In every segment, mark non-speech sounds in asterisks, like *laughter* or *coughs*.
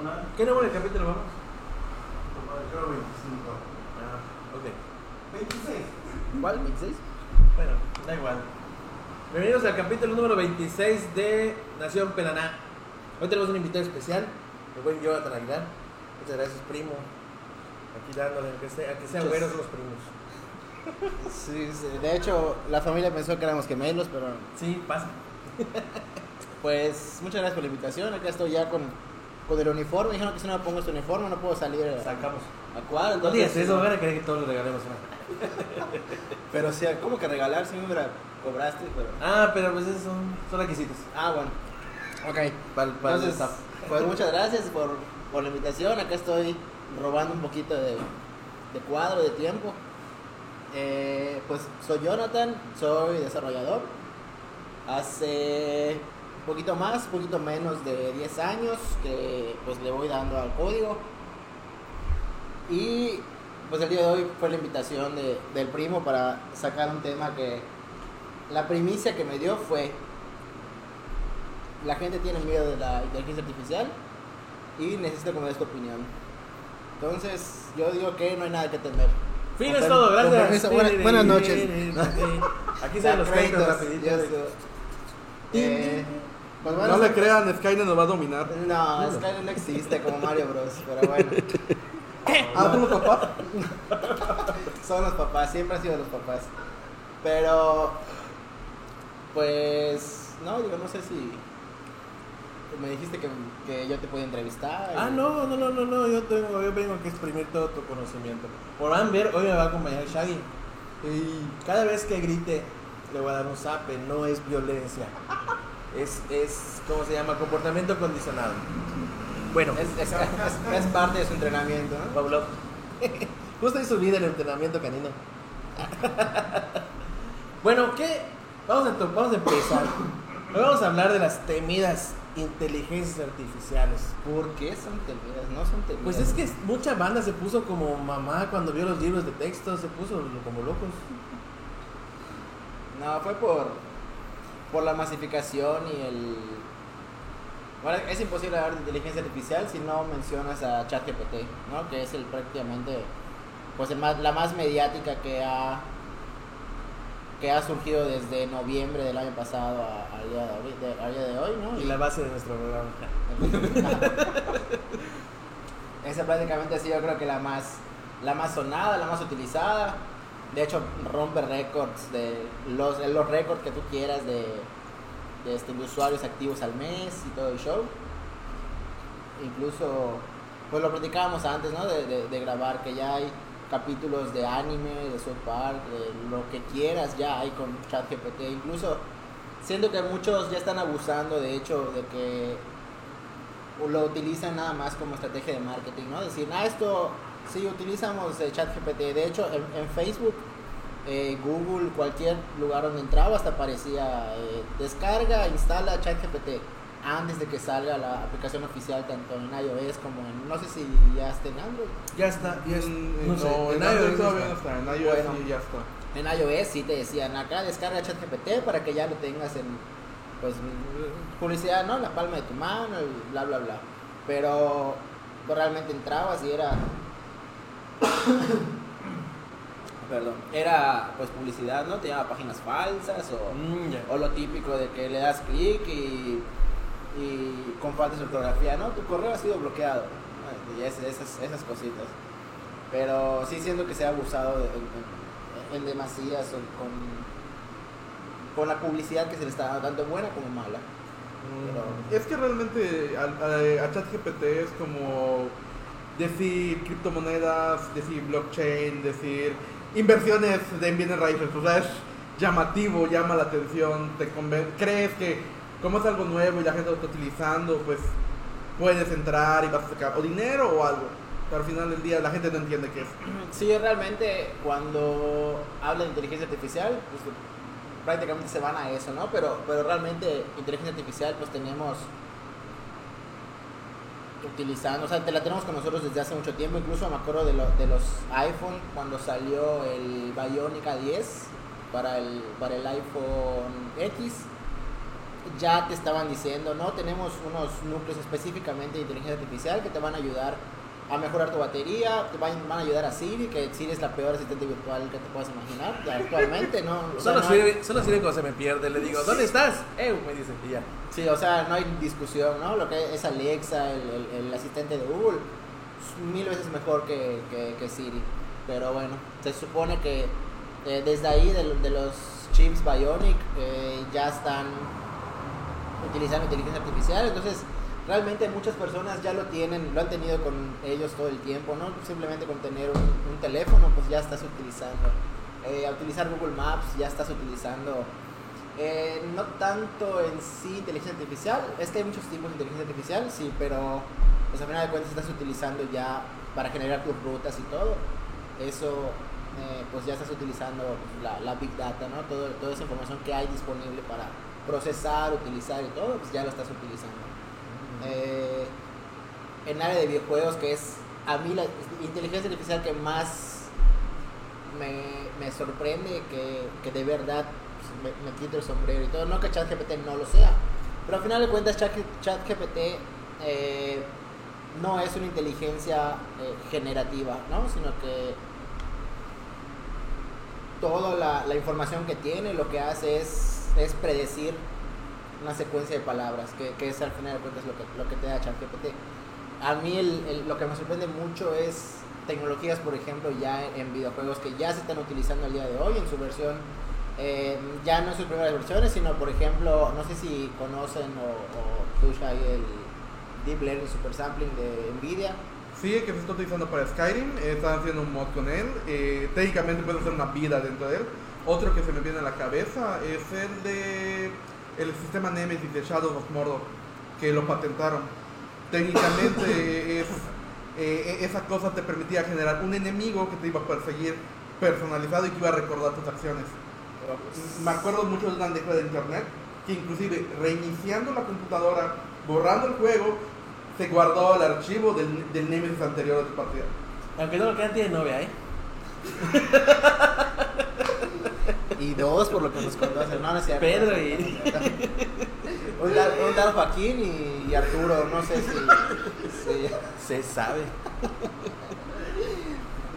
Una, ¿Qué número de capítulo vamos? creo 25. Ah, ok. 26. ¿Cuál? ¿26? Bueno, da igual. Bienvenidos al capítulo número 26 de Nación Pelaná. Hoy tenemos un invitado especial, el buen Jonathan Aguilar. Muchas gracias, primo. Aquí dándole, aunque sea, aunque sean Muchas- güeros los primos. Sí, sí, de hecho, la familia pensó que éramos gemelos, pero Sí, pasa. pues muchas gracias por la invitación. Acá estoy ya con, con el uniforme. Dijeron que si no me pongo este uniforme no puedo salir a, Sacamos. a. No Entonces, digas eso, van a querer que todos le regalemos una. *laughs* Pero sí, ¿cómo que regalar? Si me cobraste, pero... Ah, pero pues esos son, son requisitos. Ah, bueno. Ok. Para, para el Entonces, staff. pues muchas gracias por, por la invitación. Acá estoy robando un poquito de, de cuadro, de tiempo. Eh, pues soy Jonathan, soy desarrollador. Hace poquito más, poquito menos de 10 años que pues le voy dando al código. Y pues el día de hoy fue la invitación de- del primo para sacar un tema que la primicia que me dio fue la gente tiene miedo de la inteligencia artificial y necesita conocer tu opinión. Entonces, yo digo que no hay nada que temer. Fin es todo, gracias. buenas noches. Aquí *laughs* se los créditos rapidito. Eh, pues bueno, no le crean, Skynet nos va a dominar. No, Skynet no existe como Mario Bros. Pero bueno, Ah, ¿son los papás? *laughs* son los papás, siempre han sido los papás. Pero, pues, no, digo, no sé si. Me dijiste que, que yo te podía entrevistar. Ah, y- no, no, no, no, no, yo, tengo, yo vengo a exprimir todo tu conocimiento. Por van a ver, hoy me va a acompañar Shaggy. Y cada vez que grite, le voy a dar un zape, no es violencia. Es, es, ¿cómo se llama? Comportamiento condicionado. Bueno, Es, es, es- es parte de su entrenamiento, ¿no? Pablo. *laughs* Justo hizo vida el entrenamiento canino. *laughs* bueno, ¿qué? Vamos a, vamos a empezar. Hoy vamos a hablar de las temidas inteligencias artificiales. ¿Por qué son temidas? No son temidas. Pues es que mucha banda se puso como mamá cuando vio los libros de texto, se puso como locos. No, fue por, por la masificación y el... Bueno, es imposible hablar de inteligencia artificial si no mencionas a ChatGPT, ¿no? Que es el prácticamente, pues el más, la más mediática que ha, que ha surgido desde noviembre del año pasado al día día de hoy, ¿no? Y la base de nuestro programa. *laughs* Esa prácticamente ha sido yo creo que la más, la más sonada, la más utilizada. De hecho, rompe récords de los, los récords que tú quieras de, este, de usuarios activos al mes y todo el show. Incluso, pues lo platicábamos antes, ¿no? De, de- de grabar, que ya hay capítulos de anime, de South Park, de lo que quieras ya hay con ChatGPT. Incluso, siento que muchos ya están abusando, de hecho, de que lo utilizan nada más como estrategia de marketing, ¿no? Decir, ah, esto sí utilizamos eh, ChatGPT. De hecho, en, en Facebook, eh, Google, cualquier lugar donde entraba, hasta aparecía eh, descarga, instala ChatGPT antes de que salga la aplicación oficial tanto en iOS como en, no sé si ya está en Android. Ya está, ya está. Mm, No, sé, en iOS todavía no está. en iOS Bueno. sí ya está. En iOS sí te decían, acá descarga ChatGPT para que ya lo tengas en, pues, publicidad, ¿no? La palma de tu mano y bla, bla, bla. Pero pues, realmente entrabas y era... *coughs* Perdón. Era, pues, publicidad, ¿no? Te llevaba páginas falsas o... Mm. O lo típico de que le das clic y, y con falta de ortografía, ¿no? Tu correo ha sido bloqueado. ¿no? Y es- esas, esas cositas. Pero sí siento que se ha abusado de- en, en- en demasías o con, con la publicidad que se le está dando, tanto buena como mala. Pero- Es que realmente a, a- a ChatGPT es como decir criptomonedas, decir blockchain, decir inversiones de bienes raíces. O sea, es llamativo, llama la atención, te crees que como es algo nuevo y la gente lo está utilizando, pues puedes entrar y vas a sacar o dinero o algo. Pero al final del día la gente no entiende qué es. *clears throat* Sí, realmente cuando habla de inteligencia artificial, pues prácticamente se van a eso, ¿no? Pero, pero realmente inteligencia artificial pues tenemos utilizando, o sea, te la tenemos con nosotros desde hace mucho tiempo, incluso me acuerdo de, lo- de los iPhone cuando salió el Bionic A10 para el, para el iPhone X ya te estaban diciendo, no, tenemos unos núcleos específicamente de inteligencia artificial que te van a ayudar a mejorar tu batería, te van, van a ayudar a Siri, que Siri es la peor asistente virtual que te puedas imaginar actualmente, ¿no? O sea, Solo no hay- solo sirve cuando se me pierde. Le digo, ¿dónde estás? Eh, me dice, y ya. Sí, o sea, no hay discusión, ¿no? Lo que es Alexa, el, el- el asistente de Google, mil veces mejor que, que- que Siri. Pero bueno, se supone que eh, desde ahí, de, de los chips Bionic, eh, ya están utilizando inteligencia artificial. Entonces, realmente muchas personas ya lo tienen, lo han tenido con ellos todo el tiempo, ¿no? Simplemente con tener un, teléfono, pues ya estás utilizando. Eh, a utilizar Google Maps, ya estás utilizando eh, no tanto en sí inteligencia artificial, es que hay muchos tipos de inteligencia artificial, sí, pero pues a final de cuentas estás utilizando ya para generar tus rutas y todo. Eso, eh, pues ya estás utilizando la, la Big Data, ¿no? Todo, toda esa información que hay disponible para procesar, utilizar y todo, pues ya lo estás utilizando. Eh, en área de videojuegos, que es a mí la inteligencia artificial que más me, me sorprende, que, que de verdad pues, me, me quito el sombrero y todo. No que ChatGPT no lo sea, pero al final de cuentas Chat- ChatGPT eh, no es una inteligencia eh, generativa, ¿no? Sino que toda la, la información que tiene lo que hace es, es predecir una secuencia de palabras, que, que es al final de cuentas lo que, lo que te da ChatGPT. A mí el- el- lo que me sorprende mucho es tecnologías, por ejemplo, ya en videojuegos que ya se están utilizando al día de hoy en su versión, eh, ya no en sus primeras versiones, sino por ejemplo, no sé si conocen o, o Shai, el Deep Learning Super Sampling de Nvidia. Sí, que se está utilizando para Skyrim, eh, están haciendo un mod con él, eh, técnicamente puede hacer una vida dentro de él. Otro que se me viene a la cabeza es el de el sistema Nemesis de Shadow of Mordor, que lo patentaron. Técnicamente *laughs* es, eh, esa cosa te permitía generar un enemigo que te iba a perseguir personalizado y que iba a recordar tus acciones. Me acuerdo mucho de una anécdota de internet que inclusive reiniciando la computadora, borrando el juego, se guardó el archivo del, del Nemesis anterior de tu partida. Aunque no lo crean, tiene novia, ¿eh? *laughs* Y dos, por lo que nos conocen, no, no es cierto. Pedro y. *laughs* Un tal, un tal Joaquín y, y Arturo, no sé si. si- Se sabe.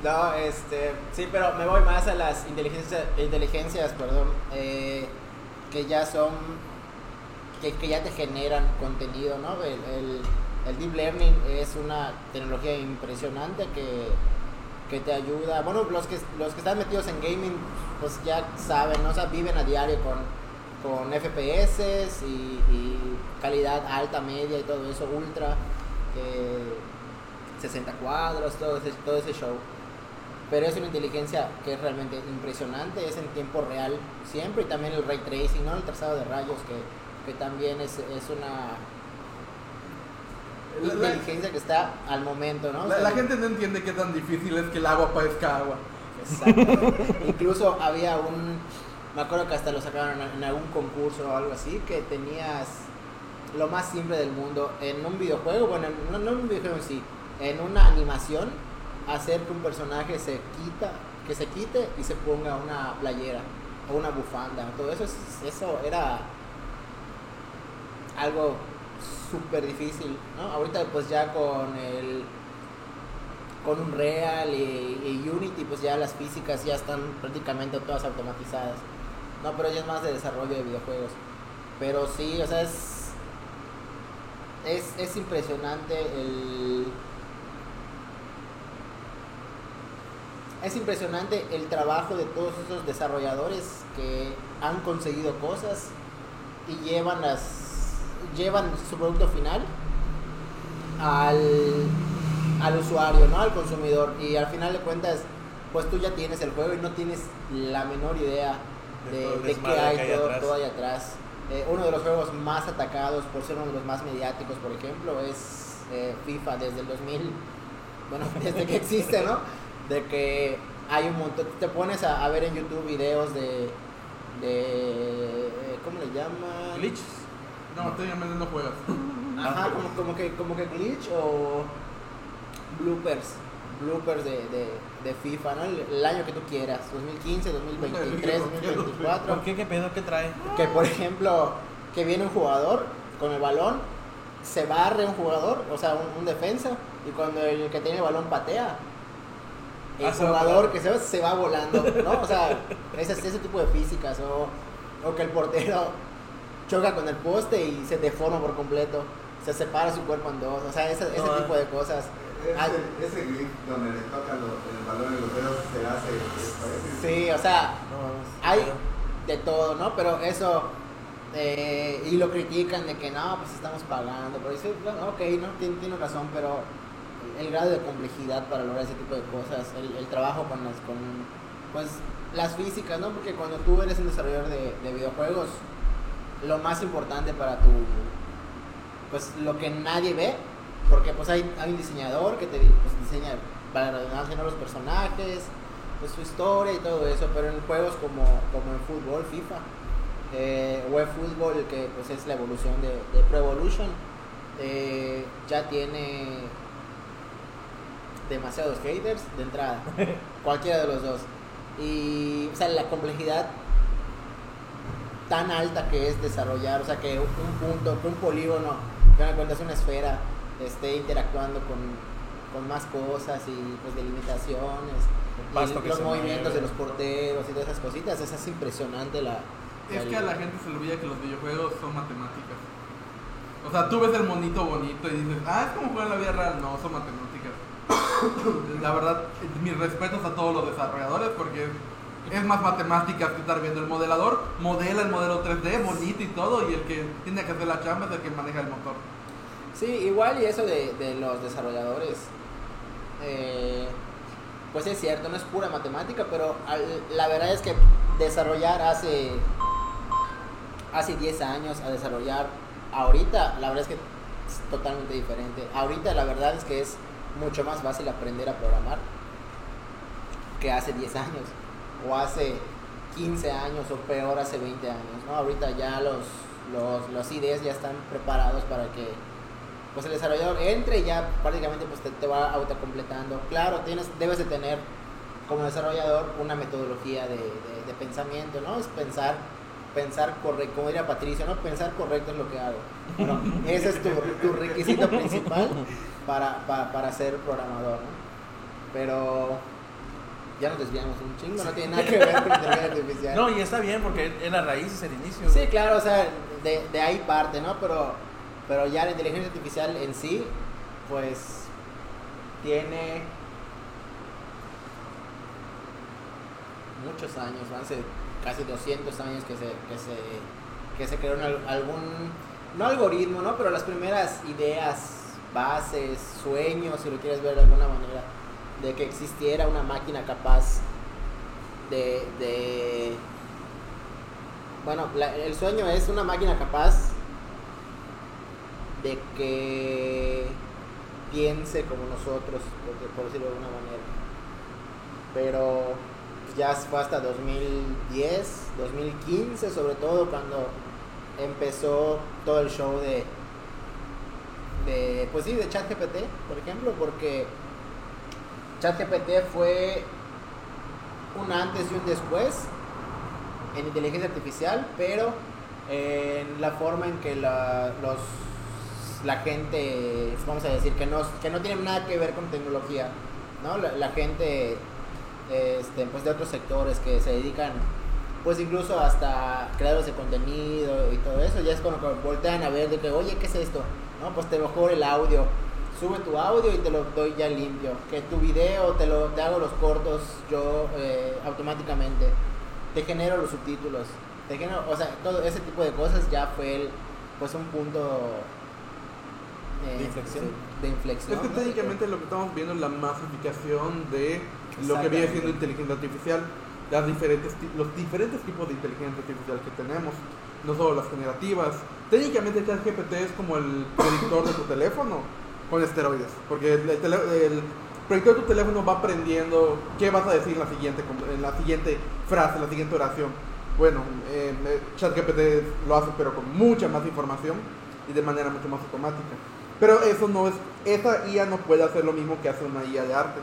No, este, sí, pero me voy más a las inteligencias, inteligencias, perdón, eh, que ya son, que, que ya te generan contenido, ¿no? El, el- el deep learning es una tecnología impresionante que, que te ayuda, bueno, los que, los que están metidos en gaming, pues ya saben, ¿no? O sea, viven a diario con, con FPS y, y calidad alta, media y todo eso, ultra, eh, 60 cuadros, todo ese, todo ese show pero es una inteligencia que es realmente impresionante, es en tiempo real siempre, y también el ray tracing, ¿no? el trazado de rayos, que, que también es, es una La- la- inteligencia que está al momento, ¿no? O La, sea, la gente no entiende qué tan difícil es que el agua parezca agua. Exactamente. Incluso había un, me acuerdo que hasta lo sacaron en, algún concurso o algo así, que tenías lo más simple del mundo en un videojuego, bueno, no, no en un videojuego en sí, en una animación, hacer que un personaje se quita, que se quite y se ponga una playera o una bufanda, todo eso, es- eso era algo súper difícil, ¿no? Ahorita pues ya con el con un Real y, Unity pues ya las físicas ya están prácticamente todas automatizadas. No, pero ya es más de desarrollo de videojuegos. Pero sí, o sea, es es, es impresionante el es impresionante el trabajo de todos esos desarrolladores que han conseguido cosas y llevan las llevan su producto final al, al usuario, ¿no? Al consumidor. Y al final de cuentas, pues tú ya tienes el juego y no tienes la menor idea De qué hay, que hay todo, todo ahí atrás. Eh, uno de los juegos más atacados por ser uno de los más mediáticos, por ejemplo, es eh, FIFA desde el 2000, bueno, *laughs* desde que existe, ¿no? De que hay un montón, te pones a, a ver en YouTube videos de, de eh, ¿cómo le llaman? Glitches. No, técnicamente no juegas. Ajá, como, como que como que glitch o bloopers, bloopers de, de, de FIFA, ¿no? El, el año que tú quieras, 2015, 2023, 2024. ¿Por qué? ¿Qué pedo? ¿Qué trae? Que por ejemplo, que viene un jugador con el balón, se barre un jugador, o sea, un, un defensa, y cuando el que tiene el balón patea, el Ah, jugador que se va, se va volando, ¿no? O sea, ese, ese tipo de físicas, o, o que el portero choca con el poste y se deforma por completo, se separa su cuerpo en dos, o sea, ese, ese No, tipo de cosas. Ah, Ese, ese grip donde le toca lo- el balón en los dedos se hace. Sí, o sea, No, hay de todo, ¿no? Pero eso, eh, y lo critican de que no, pues estamos pagando, pero dice, bueno, ok, no, tiene, tiene razón, pero el, el grado de complejidad para lograr ese tipo de cosas, el, el trabajo con las, con, pues, las físicas, ¿no? Porque cuando tú eres un desarrollador de, de videojuegos, lo más importante para tu, pues, lo que nadie ve, porque pues hay, hay un diseñador que te pues, diseña, para ¿no? los personajes, pues su historia y todo eso, pero en juegos como, como en fútbol, FIFA, eh, o en fútbol, que pues es la evolución de, de Pro Evolution, eh, ya tiene demasiados haters de entrada, *laughs* cualquiera de los dos. Y, o sea, la complejidad tan alta que es desarrollar, o sea, que un punto, que un polígono, que cuenta es una esfera, esté interactuando con, con más cosas y pues delimitaciones, y los movimientos mueve. de los porteros y todas esas cositas, esa es impresionante la... Es que a la gente se le olvida que los videojuegos son matemáticas. O sea, tú ves el monito bonito y dices, ah, es como jugar en la vida real. No, son matemáticas. *coughs* la verdad, mis respetos a todos los desarrolladores porque es más matemáticas que estar viendo el modelador. Modela el modelo 3D, bonito y todo, y el que tiene que hacer la chamba es el que maneja el motor. Sí, igual y eso de, de los desarrolladores, eh, pues es cierto, no es pura matemática, pero la verdad es que desarrollar hace, hace 10 años a desarrollar ahorita, la verdad es que es totalmente diferente. Ahorita la verdad es que es mucho más fácil aprender a programar que hace 10 años o hace 15 años o peor hace 20 años, ¿no? Ahorita ya los, los, los IDs ya están preparados para que pues el desarrollador entre y ya prácticamente pues te, te va autocompletando. Claro, tienes, debes de tener como desarrollador una metodología de, de- de pensamiento, ¿no? Es pensar, pensar correcto, como diría Patricio, ¿no? Pensar correcto es lo que hago. Bueno, *laughs* ese es tu, tu requisito principal para, para, para ser programador, ¿no? Pero ya nos desviamos un chingo, no tiene nada que ver con inteligencia artificial. No, y está bien porque es la raíz, es el inicio. Sí, claro, o sea, de, de ahí parte, ¿no? Pero, pero ya la inteligencia artificial en sí, pues, tiene muchos años, hace casi 200 años que se, que se, que se creó algún, no algoritmo, ¿no? Pero las primeras ideas, bases, sueños, si lo quieres ver de alguna manera, de que existiera una máquina capaz de, de bueno, la- el sueño es una máquina capaz de que piense como nosotros, por, por decirlo de alguna manera. Pero ya fue hasta 2010, 2015 sobre todo cuando empezó todo el show de, de pues sí, de ChatGPT, por ejemplo, porque ChatGPT fue un antes y un después en inteligencia artificial, pero en la forma en que la, los, la gente, vamos a decir, que no, que no tiene nada que ver con tecnología, ¿no? La, la gente este, pues de otros sectores que se dedican, pues incluso hasta creadores de contenido y todo eso, ya es como que voltean a ver de que, oye, ¿qué es esto? ¿No? Pues te mejor el audio, sube tu audio y te lo doy ya limpio, que tu video te, lo, te hago los cortos yo eh, automáticamente te genero los subtítulos, te genero, o sea, todo ese tipo de cosas ya fue el, pues un punto eh, De inflexión. de inflexión. Es que ¿no? técnicamente lo que estamos viendo es la masificación de lo que viene siendo inteligencia artificial, las diferentes, los diferentes tipos de inteligencia artificial que tenemos, no solo las generativas. Técnicamente ChatGPT es como el predictor de tu teléfono con esteroides, porque el, el el predictor de tu teléfono va aprendiendo qué vas a decir en la siguiente, en la siguiente frase, en la siguiente oración. Bueno, eh, eh, ChatGPT lo hace pero con mucha más información y de manera mucho más automática. Pero eso no es, esa IA no puede hacer lo mismo que hace una IA de arte.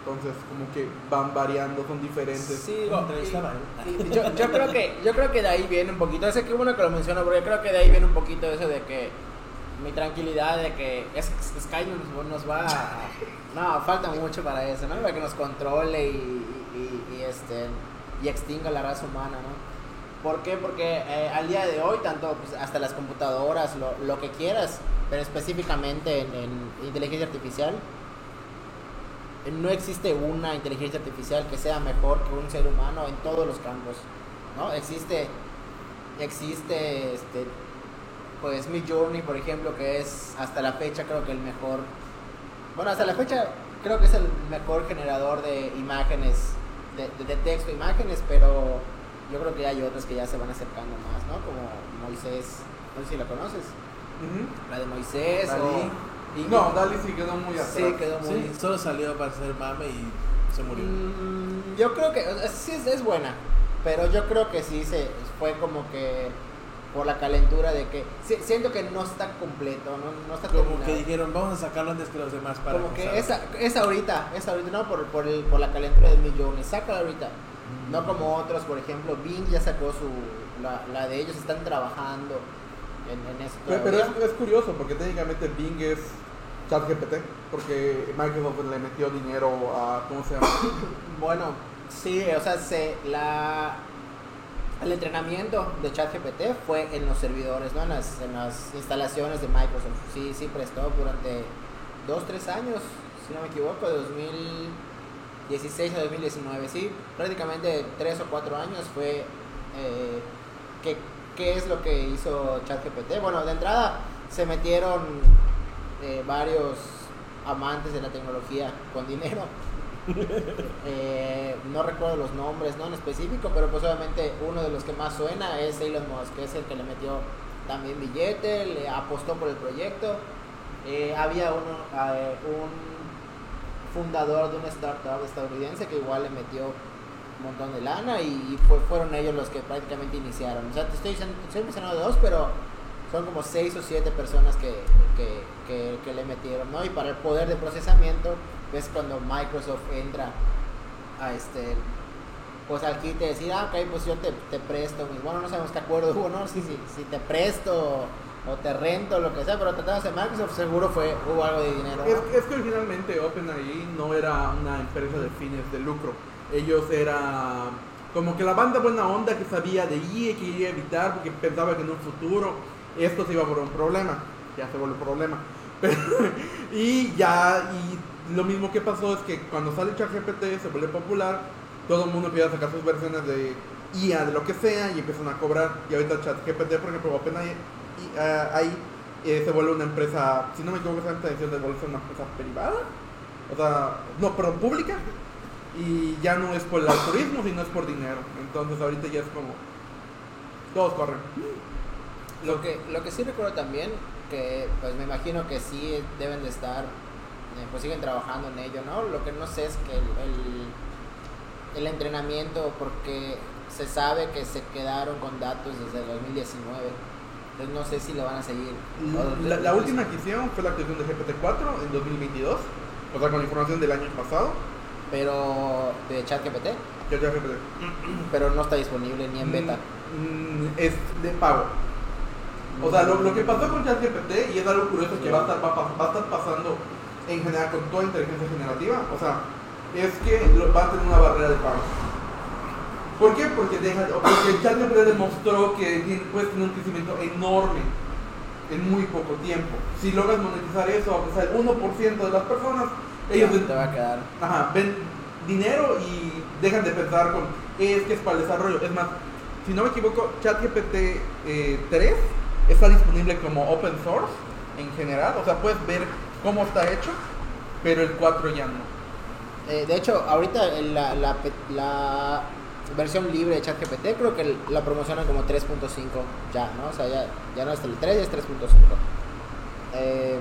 entonces como que van variando, son diferentes. Sí, Entrevistaba, y- y yo, yo creo que yo creo que de ahí viene un poquito, ese que bueno que lo menciono, porque creo que de ahí viene un poquito eso de que mi tranquilidad de que es, Sky nos, va a, no, falta mucho para eso, ¿no? Para que nos controle y, y- este y extinga la raza humana, ¿no? ¿Por qué? Porque eh, al día de hoy, tanto pues, hasta las computadoras, lo, lo que quieras, pero específicamente en, en inteligencia artificial, no existe una inteligencia artificial que sea mejor que un ser humano en todos los campos, ¿no? Existe, existe, este, pues Midjourney, por ejemplo, que es hasta la fecha creo que el mejor, bueno, hasta la fecha creo que es el mejor generador de imágenes, de, de- de texto, imágenes, pero yo creo que hay otras que ya se van acercando más, ¿no? Como Moisés, no sé si la conoces, la de Moisés Dalí. o... y- No, Dali sí quedó muy atrás. Sí, quedó muy... Sí, solo salió para hacer mame y se murió. Mm, yo creo que o sea, sí es, es buena, pero yo creo que sí se fue como que por la calentura de que siento que no está completo, no, no está Como terminado. que dijeron, vamos a sacarlo antes que los demás para como que usarlo". esa, esa ahorita, esa ahorita, no por, por, el, por la calentura del millón, sácala ahorita. No como otros, por ejemplo, Bing ya sacó su, la, la de ellos, están trabajando en, en eso. Pero, es, es curioso porque técnicamente Bing es ChatGPT, porque Microsoft le metió dinero a, ¿cómo se llama? *coughs* Bueno, sí, o sea, se, la, el entrenamiento de ChatGPT fue en los servidores, ¿no? En las, en las instalaciones de Microsoft. Sí, sí prestó durante dos, tres años, si no me equivoco, de 2016 a 2019. Sí, prácticamente tres o cuatro años fue... Eh, ¿qué, ¿Qué es lo que hizo ChatGPT? Bueno, de entrada se metieron eh, varios amantes de la tecnología con dinero. *laughs* Eh, no recuerdo los nombres ¿no? en específico, pero pues obviamente uno de los que más suena es Elon Musk, que es el que le metió también billete, le apostó por el proyecto. Eh, había uno, eh, un fundador de una startup estadounidense que igual le metió un montón de lana y, y fue- fueron ellos los que prácticamente iniciaron. O sea, te estoy, diciendo- estoy mencionando dos, pero son como seis o siete personas que, que, que- que le metieron, ¿no? Y para el poder de procesamiento es cuando Microsoft entra a este pues al kit de decir, ah, ok, pues yo te, presto, mis- bueno, no sabemos qué acuerdo hubo, ¿no? Si, si, si te presto o te rento, lo que sea, pero tratándose de Microsoft seguro fue, hubo algo de dinero. Es, que originalmente OpenAI no era una empresa de fines de lucro. Ellos era como que la banda buena onda que sabía de IE que quería evitar porque pensaba que en un futuro esto se iba a volver un problema. Ya se volvió un problema. *laughs* Y ya, y lo mismo que pasó es que cuando sale ChatGPT se vuelve popular, todo el mundo empieza a sacar sus versiones de IA, de lo que sea, y empiezan a cobrar. Y ahorita ChatGPT, por ejemplo, ah, ahí, eh, se vuelve una empresa, si no me equivoco, esa intención de volverse una empresa privada, o sea, no, perdón, pública, y ya no es por el altruismo, sino es por dinero. Entonces ahorita ya es como, todos corren. Lo que, lo que sí recuerdo también, que pues me imagino que sí deben de estar, pues siguen trabajando en ello, ¿no? Lo que no sé es que el, el, el entrenamiento, porque se sabe que se quedaron con datos desde el 2019, entonces no sé si lo van a seguir. O- La, la última hicieron fue la actualización de GPT-4 en 2022, o sea, con información del año pasado. Pero de ChatGPT, ChatGPT. pero no está disponible ni en beta. Mm, es de pago. O sea, lo, lo que pasó con ChatGPT, y es algo curioso que va a, estar, va, va a estar pasando en general con toda inteligencia generativa, o sea, es que va a tener una barrera de pago. ¿Por qué? Porque, deja, porque ChatGPT demostró que puedes tener un crecimiento enorme en muy poco tiempo. Si logras monetizar eso, aunque sea el 1% de las personas, ellos te va a quedar. Ajá, ven dinero y dejan de pensar con es que es para el desarrollo. Es más, si no me equivoco, ChatGPT eh, 3 está disponible como open source en general, o sea, puedes ver cómo está hecho, pero el 4 ya no. Eh, de hecho, ahorita la, la, versión libre de ChatGPT creo que la promocionan como 3.5 ya, ¿no? O sea, ya, ya no es el 3, ya es 3.5. Eh,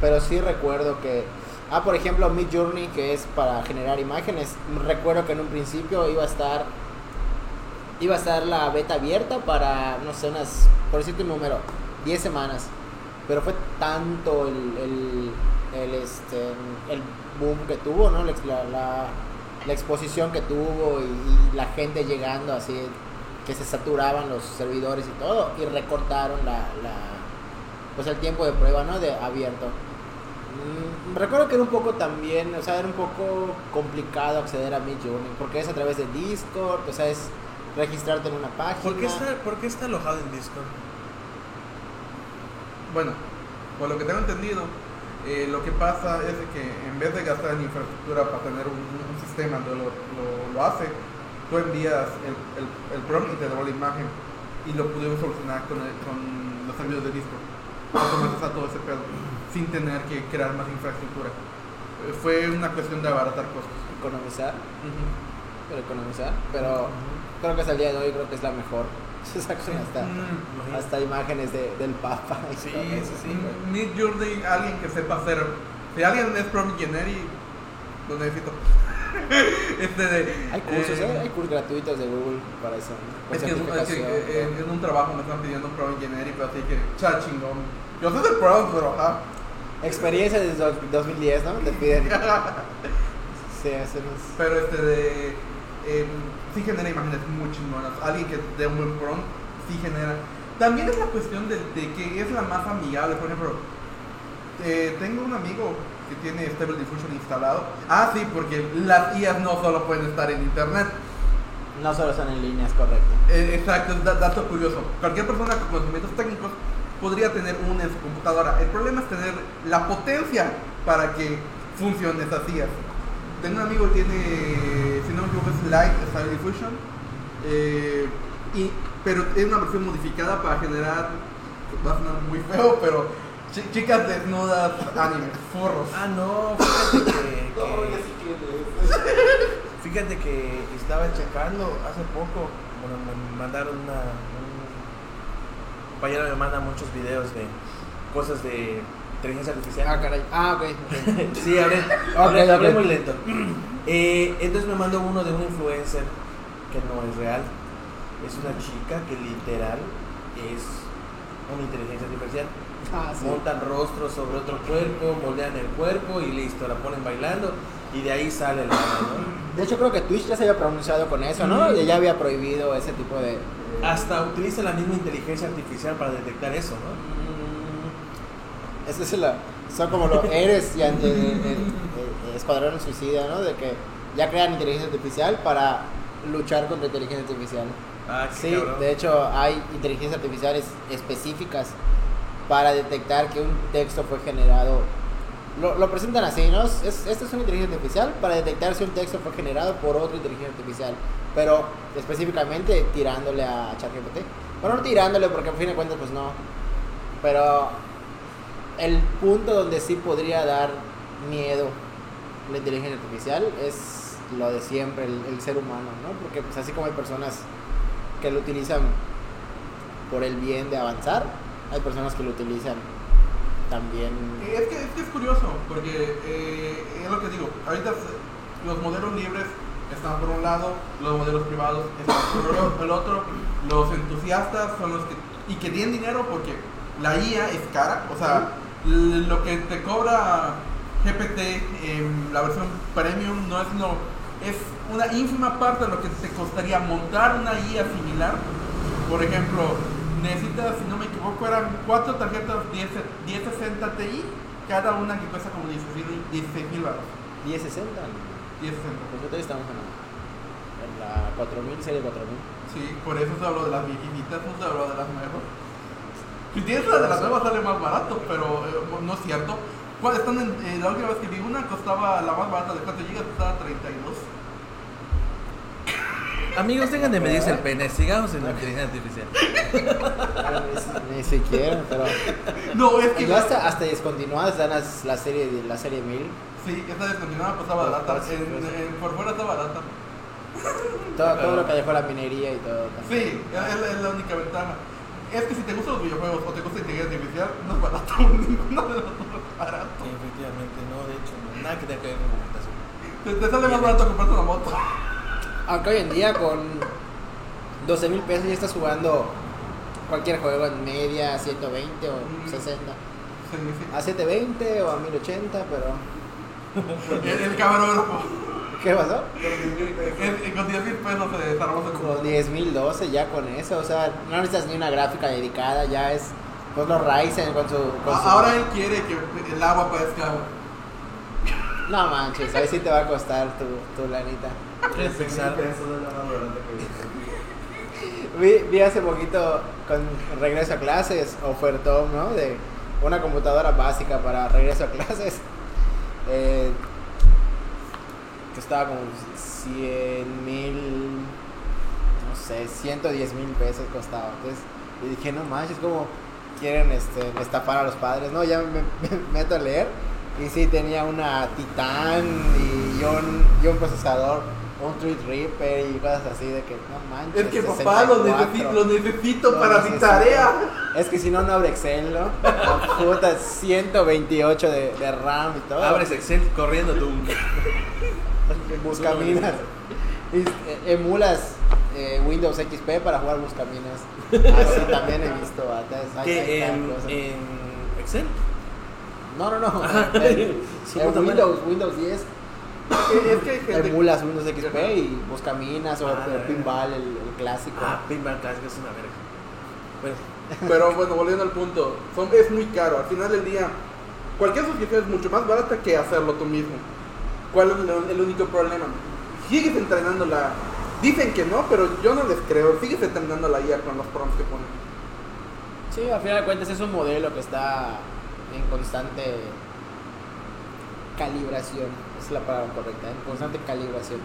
pero sí recuerdo que... Ah, por ejemplo, Midjourney, que es para generar imágenes. Recuerdo que en un principio iba a estar... Iba a estar la beta abierta para, no sé, unas... Por decirte un número, 10 semanas. Pero fue tanto el, el, el, este, el boom que tuvo, ¿no? La, la, exposición que tuvo y, y la gente llegando así, que se saturaban los servidores y todo, y recortaron la, la- pues el tiempo de prueba, ¿no? De abierto. Mm, recuerdo que era un poco también, o sea, era un poco complicado acceder a Midjourney, porque es a través de Discord, o sea, es registrarte en una página. ¿Por qué, está, ¿Por qué está alojado en Discord? Bueno, por lo que tengo entendido, eh, lo que pasa es que en vez de gastar en infraestructura para tener un, un sistema donde lo, lo- lo hace, tú envías el, el, el prompt y te devuelve la imagen. Y lo pudimos solucionar con, el- con los servidores de Discord. Automatizar todo ese pedo sin tener que crear más infraestructura. Eh, Fue una cuestión de abaratar costos. economizar, pero economizar, pero creo que hasta el día de hoy creo que es la mejor. *laughs* Se sacan hasta, Mm. hasta imágenes de, del Papa. y Sí, todo eso. sí, sí. Journey, alguien que sepa hacer. Si alguien es prompt engineer, lo necesito. *laughs* este de. Hay cursos, eh, ¿eh? hay cursos gratuitos de Google para eso. Es que, es que, certificación. eh, en, en un trabajo me están pidiendo un y pero así que, cha chingón. Yo sé el prompt, pero ajá. Experiencia desde dos- 2010, ¿no? Te piden. *laughs* Sí, es- Pero este de. Eh, sí genera imágenes muy chingonas. Alguien que dé un buen prompt, sí genera. También es la cuestión de, de que es la más amigable. Por ejemplo, eh, tengo un amigo que tiene Stable Diffusion instalado. Ah, sí, porque las IAs no solo pueden estar en internet. No solo son en líneas, correcto. Eh, exacto, es da- dato curioso. Cualquier persona con conocimientos técnicos podría tener una en su computadora. El problema es tener la potencia para que funcione esas IAs. Tengo un amigo que tiene, si no me equivoco, es Light Style Diffusion. eh, y, pero es una versión modificada para generar, va a sonar muy feo, pero chi- chicas desnudas, anime, forros. Ah, no, fíjate que, que- fíjate que estaba checando hace poco, bueno, me mandaron una, un compañero me manda muchos videos de cosas de inteligencia artificial. Ah, caray. Ah, ok. *laughs* Sí, hablé, hablé, Ok, hablé muy lento. Eh, entonces me mandó uno de un influencer que no es real. Es una chica que literal es una inteligencia artificial. Ah, sí. Montan rostros sobre otro cuerpo, moldean el cuerpo y listo, la ponen bailando y de ahí sale la... ¿no? De hecho, creo que Twitch ya se había pronunciado con eso, ¿no? Y ya había prohibido ese tipo de. Hasta utiliza la misma inteligencia artificial para detectar eso, ¿no? Es la. Son como los héroes y el, el- el Escuadrón Suicida, ¿no? De que ya crean inteligencia artificial para luchar contra inteligencia artificial. Ah, Sí, cabrón. de hecho hay inteligencias artificiales específicas para detectar que un texto fue generado. Lo, lo presentan así, ¿no? Es, esta es una inteligencia artificial para detectar si un texto fue generado por otra inteligencia artificial, pero específicamente tirándole a ChatGPT. Bueno, no tirándole porque a fin de cuentas pues no. Pero el punto donde sí podría dar miedo la inteligencia artificial es lo de siempre, el, el ser humano, ¿no? Porque pues así como hay personas que lo utilizan por el bien de avanzar, hay personas que lo utilizan también. Es que, es que es curioso, porque eh, es lo que digo, ahorita los modelos libres están por un lado, los modelos privados están por el otro, los entusiastas son los que, y que tienen dinero porque la IA es cara, o sea, lo que te cobra GPT en la versión premium no es no, es una ínfima parte de lo que te costaría montar una IA similar. Por ejemplo, necesitas, si no me equivoco, eran cuatro tarjetas 10, 1060 Ti, cada una que cuesta como 16 mil baros. 1060. 1060. Nosotros estamos en la, en la 4000, serie 4000. Sí, por eso se habló de las viejitas, no se habló de las nuevas. Si tienes la de las nuevas sale más barato, pero eh, no es cierto. ¿Cuál están en, eh, la última vez que vi una costaba la más barata de 4 GB, costaba 32. Amigos, dejen de medirse el pene, sigamos en la inteligencia artificial. ni, ni siquiera, pero. No, es que hasta, hasta descontinuadas dan las- la serie, la serie 1000. Sí, esta descontinuada pues está barata. Pues, En- pues. en- por fuera está barata. Todo, todo lo que dejó la minería y todo. Sí, es, la- es la única ventaja. Es que si te gustan los videojuegos o te gusta inteligencia artificial, no es barato. *laughs* Ninguno de los dos es barato. Efectivamente, no, de hecho, no, nada que tenga que ver con computación. Te, te sale más barato comprarte una moto. Aunque hoy en día con 12 mil pesos ya estás jugando cualquier juego en media, 120 o Mm. 60. a 720 o a 1080, pero... El, el camarógrafo. ¿Qué pasó? Con 10 mil pesos se desarrolló su Con 10.012 ya con eso, o sea, no necesitas ni una gráfica dedicada, ya es con los Ryzen, con su... Con su- Ahora él quiere que el agua parezca. No manches, ahí sí te va a costar tu, tu lanita. Es Pixar. Eso es lo más barata que Vi, vi hace poquito con regreso a clases, ofertón, ¿no? De una computadora básica para regreso a clases. eh, que estaba como 100 mil, no sé, 110 mil pesos costaba. Entonces, y dije, no manches, como quieren este, estafar a los padres, ¿no? Ya me, me *laughs* meto a leer. Y sí, tenía una Titan y un, y un procesador, un Threadripper y cosas así de que no manches. Es que papá lo 64. necesito, lo necesito Lo para mi tarea. Es que si no, no abre Excel, ¿no? No, *laughs* Puta, 128 de, de RAM y todo. Abres Excel corriendo tú. *laughs* *laughs* Buscaminas. Emulas eh, Windows XP para jugar Buscaminas. Así *laughs* también he visto. ahí ¿Qué? ¿En, Excel? No, no, no. *laughs* En, Su en. Windows, Windows 10 Es que- gente. emulas Windows XP y Buscaminas o Ah, el Pinball, el, el clásico. Ah, Pinball Classic es una verga. Bueno, Pero bueno, volviendo al punto, son- es muy caro. Al final del día, cualquier suscripción es mucho más barata que hacerlo tú mismo. ¿Cuál es el, único problema? Sigues entrenando la. Dicen que no, pero yo no les creo. Sigues entrenando la IA con los prompts que ponen. Sí, a final de cuentas es un modelo que está en constante calibración, es la palabra correcta, en constante calibración.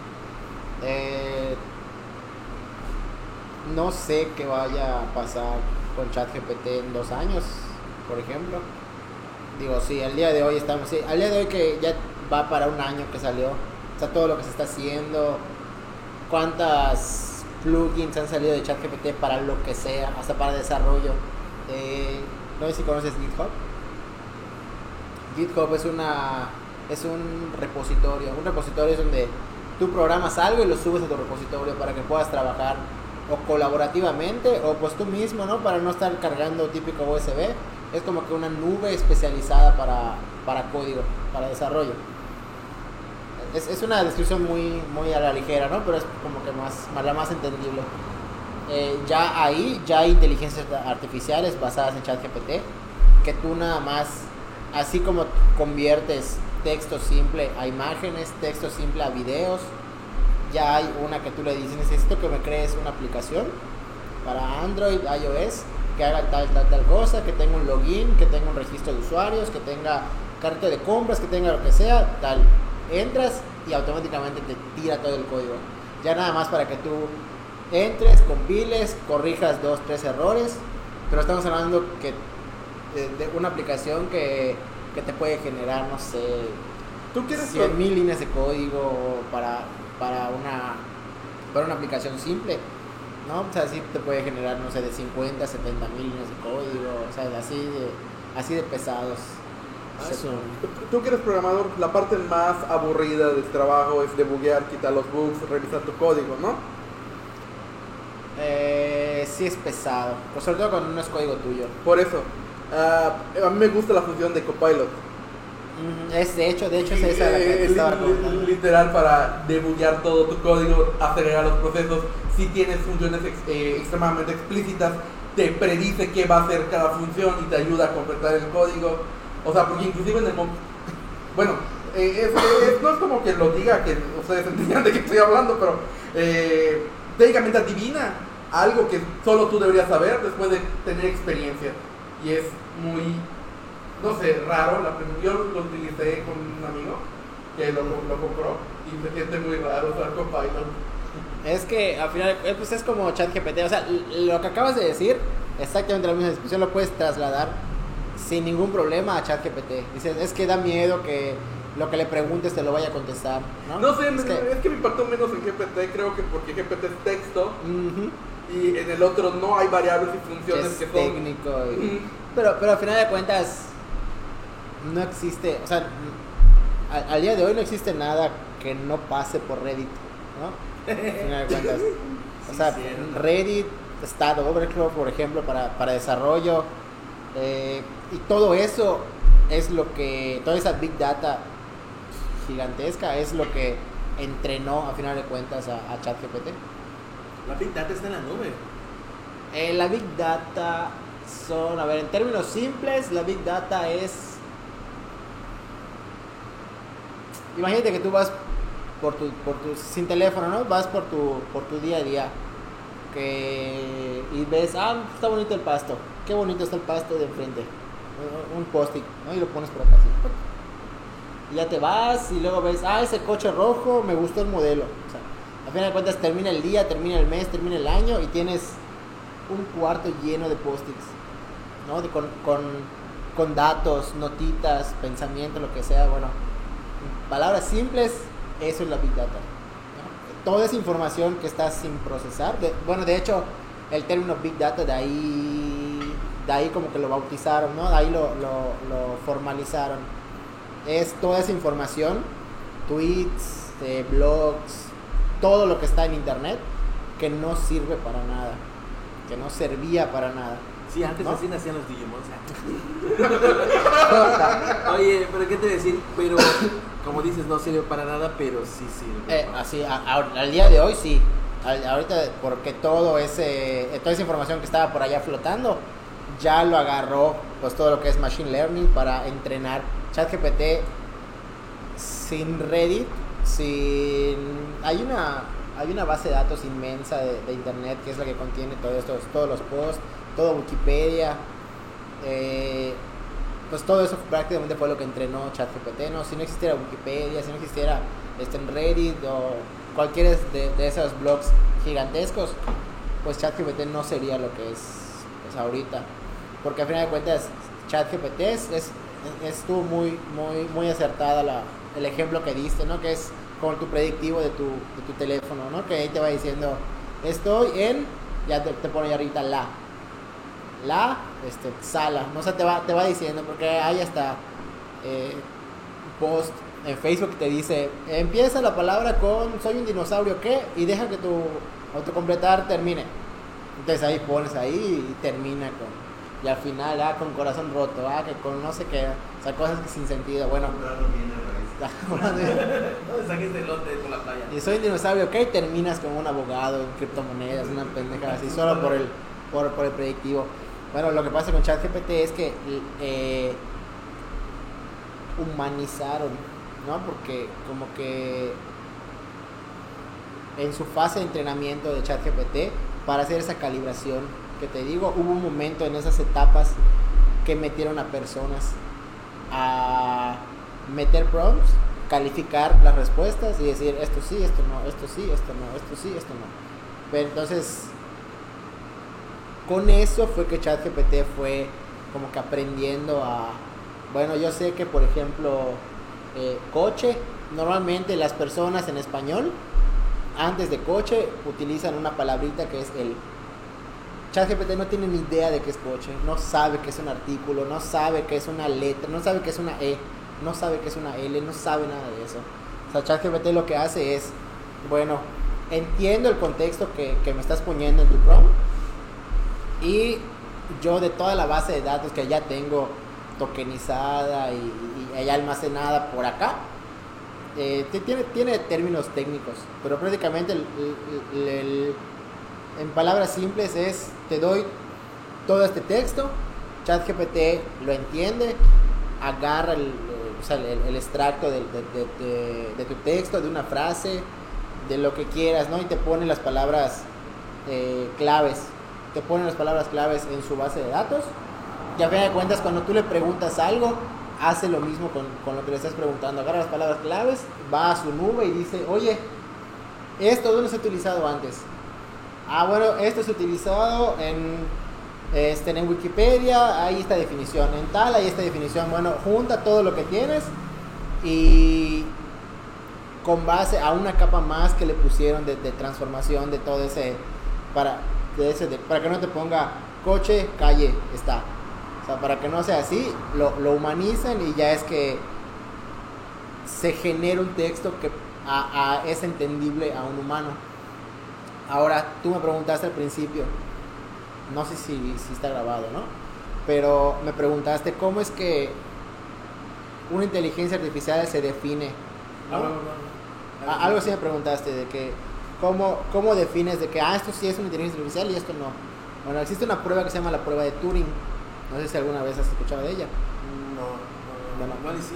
Eh, no sé qué vaya a pasar con ChatGPT en dos años, por ejemplo. Digo, sí, al día de hoy estamos, al día de hoy que ya va para un año que salió, o sea, todo lo que se está haciendo, cuántas plugins han salido de ChatGPT para lo que sea, hasta para desarrollo. Eh, no sé si conoces GitHub. GitHub es una es un repositorio. Un repositorio es donde tú programas algo y lo subes a tu repositorio para que puedas trabajar o colaborativamente o pues tú mismo, ¿no? Para no estar cargando típico USB. Es como que una nube especializada para, para código, para desarrollo. Es, es una descripción muy, muy a la ligera, ¿no? Pero es como que más, más la más entendible. Eh, ya ahí, ya hay inteligencias artificiales basadas en ChatGPT, que tú nada más, así como conviertes texto simple a imágenes, texto simple a videos, ya hay una que tú le dices, necesito que me crees una aplicación para Android, iOS, que haga tal, tal, tal cosa, que tenga un login, que tenga un registro de usuarios, que tenga carta de compras, que tenga lo que sea, tal. Entras y automáticamente te tira todo el código. Ya nada más para que tú entres, compiles, corrijas dos, tres errores, pero estamos hablando que de, una aplicación que, que te puede generar, no sé, ¿Tú quieres 100 mil líneas de código para, para, una, para una aplicación simple, ¿no? O sea, sí te puede generar, no sé, de 50 a 70 mil líneas de código, o sea, así de, así de pesados. Ah, eso. Tú que eres programador, la parte más aburrida del trabajo es debuguear, quitar los bugs, revisar tu código, ¿no? Eh, sí es pesado, pues sobre todo cuando no es código tuyo. Por eso, ah, a mí me gusta la función de Copilot. Es de hecho, de hecho es esa la que Eh, te estaba li- literal para debuguear todo tu código, acelerar los procesos. Si tienes funciones ex- eh, extremadamente explícitas, te predice qué va a hacer cada función y te ayuda a completar el código. O sea, porque inclusive en el... Bueno, eh, no es como que lo diga, que ustedes *laughs* entiendan de qué estoy hablando, pero eh, técnicamente adivina algo que solo tú deberías saber después de tener experiencia. Y es muy no sé, raro. La yo lo utilicé con un amigo que lo, lo compró y se siente muy raro usar Copilot. Es que al final, eh, pues es como ChatGPT, o sea, lo que acabas de decir, exactamente la misma discusión lo puedes trasladar sin ningún problema a ChatGPT. Dices, es que da miedo que lo que le preguntes te lo vaya a contestar, ¿no? No sé, es me- que, es que me impactó menos en GPT, creo que porque GPT es texto y en el otro no hay variables y funciones es que, son. técnico. y- pero, pero al final de cuentas, no existe, o sea, al, al día de hoy no existe nada que no pase por Reddit, ¿no? Al final de cuentas. *laughs* O sea. Reddit, Stack Overflow, por ejemplo, para, para desarrollo. Eh, y todo eso es lo que, toda esa big data gigantesca es lo que entrenó a final de cuentas a, a ChatGPT. La Big Data está en la nube. Eh, la Big Data son, a ver, en términos simples, la Big Data es... Imagínate que tú vas por tu, por tu, sin teléfono, ¿no? Vas por tu, por tu día a día que, y ves, ah, está bonito el pasto, qué bonito está el pasto de enfrente, un- post-it, ¿no? Y lo pones por acá así. Y ya te vas y luego ves, ah, ese coche rojo, me gustó el modelo. O sea, a final de cuentas termina el día, termina el mes, termina el año y tienes un cuarto lleno de post-its, ¿no? De- con, con, con datos, notitas, pensamiento, lo que sea, bueno. en Palabras simples, eso es la Big Data. Toda esa información que está sin procesar, de- bueno, de hecho, el término Big Data de ahí, de ahí como que lo bautizaron, ¿no? De ahí lo, lo, lo formalizaron. Es toda esa información, tweets, eh, blogs, todo lo que está en internet que no sirve para nada, que no servía para nada. Sí, antes ¿No? así nacían los Digimon. *laughs* Oye, pero qué te decir, pero como dices, no sirve para nada, pero sí sirve. Eh, así, a- a- al día de hoy sí. Ahorita, porque todo ese, eh, toda esa información que estaba por allá flotando, ya lo agarró, pues todo lo que es Machine Learning para entrenar ChatGPT sin Reddit, sin... Hay una, hay una base de datos inmensa de, Internet que es la que contiene todo esto, todos los posts, todo Wikipedia. eh, pues todo eso prácticamente fue lo que entrenó ChatGPT, ¿no? Si no existiera Wikipedia, si no existiera este, Reddit o cualquiera de, de esos blogs gigantescos, pues ChatGPT no sería lo que es pues, ahorita. Porque al final de cuentas, ChatGPT es, es, estuvo muy, muy, muy acertada la, el ejemplo que diste, ¿no? Que es con tu predictivo de tu, de tu teléfono, ¿no? Que ahí te va diciendo, estoy en, ya te, te pone ahorita la, la este, sala, no sé, te va, te va diciendo, porque hay hasta eh, post en Facebook que te dice, empieza la palabra con soy un dinosaurio, ¿qué? Y deja que tu autocompletar termine. Entonces ahí pones ahí y termina con, y al final, ah, con corazón roto, ah, que con no sé qué, o sea, cosas sin sentido, bueno. Comprando bien a raíz. ¿Dónde saquiste el lote por la playa? Y soy un dinosaurio, ¿ok? Terminas como un abogado en criptomonedas, una pendeja así, solo por el, por, por el predictivo. Bueno, lo que pasa con ChatGPT es que eh, humanizaron, ¿no? Porque como que en su fase de entrenamiento de ChatGPT, para hacer esa calibración que te digo, hubo un momento en esas etapas que metieron a personas a meter prompts, calificar las respuestas y decir esto sí, esto no, esto sí, esto no, esto sí, esto no. Pero entonces, con eso fue que ChatGPT fue como que aprendiendo a, bueno, yo sé que por ejemplo, eh, coche, normalmente las personas en español, antes de coche, utilizan una palabrita que es el. ChatGPT no tiene ni idea de qué es coche, no sabe qué es un artículo, no sabe qué es una letra, no sabe qué es una E, no sabe qué es una L, no sabe nada de eso. O sea, ChatGPT lo que hace es, bueno, entiendo el contexto que, que me estás poniendo en tu prompt y yo de toda la base de datos que ya tengo tokenizada y, almacenada por acá, eh, tiene, tiene términos técnicos, pero prácticamente el- en palabras simples es, te doy todo este texto, ChatGPT lo entiende, agarra el, eh, extracto de tu texto, de una frase, de lo que quieras, ¿no? Y te pone las palabras eh, claves, te pone las palabras claves en su base de datos. Y a fin de cuentas, cuando tú le preguntas algo, hace lo mismo con, con lo que le estás preguntando. Agarra las palabras claves, va a su nube y dice, oye, ¿esto dónde se ha utilizado antes? Ah, bueno, esto es utilizado en, este, en Wikipedia, hay esta definición, en tal hay esta definición. Bueno, junta todo lo que tienes y con base a una capa más que le pusieron de, transformación de todo ese, para, de ese para que no te ponga coche, calle, está. O sea, para que no sea así, lo, lo humanizan y ya es que se genera un texto que es entendible a un humano. Ahora, tú me preguntaste al principio, no sé si, si está grabado, ¿no? Pero me preguntaste cómo es que una inteligencia artificial se define? ¿no? No, no, algo así me preguntaste de que cómo, cómo defines de que ah esto sí es una inteligencia artificial y esto no. Bueno, existe una prueba que se llama la prueba de Turing. No sé si alguna vez has escuchado de ella. No, no, no. Sí.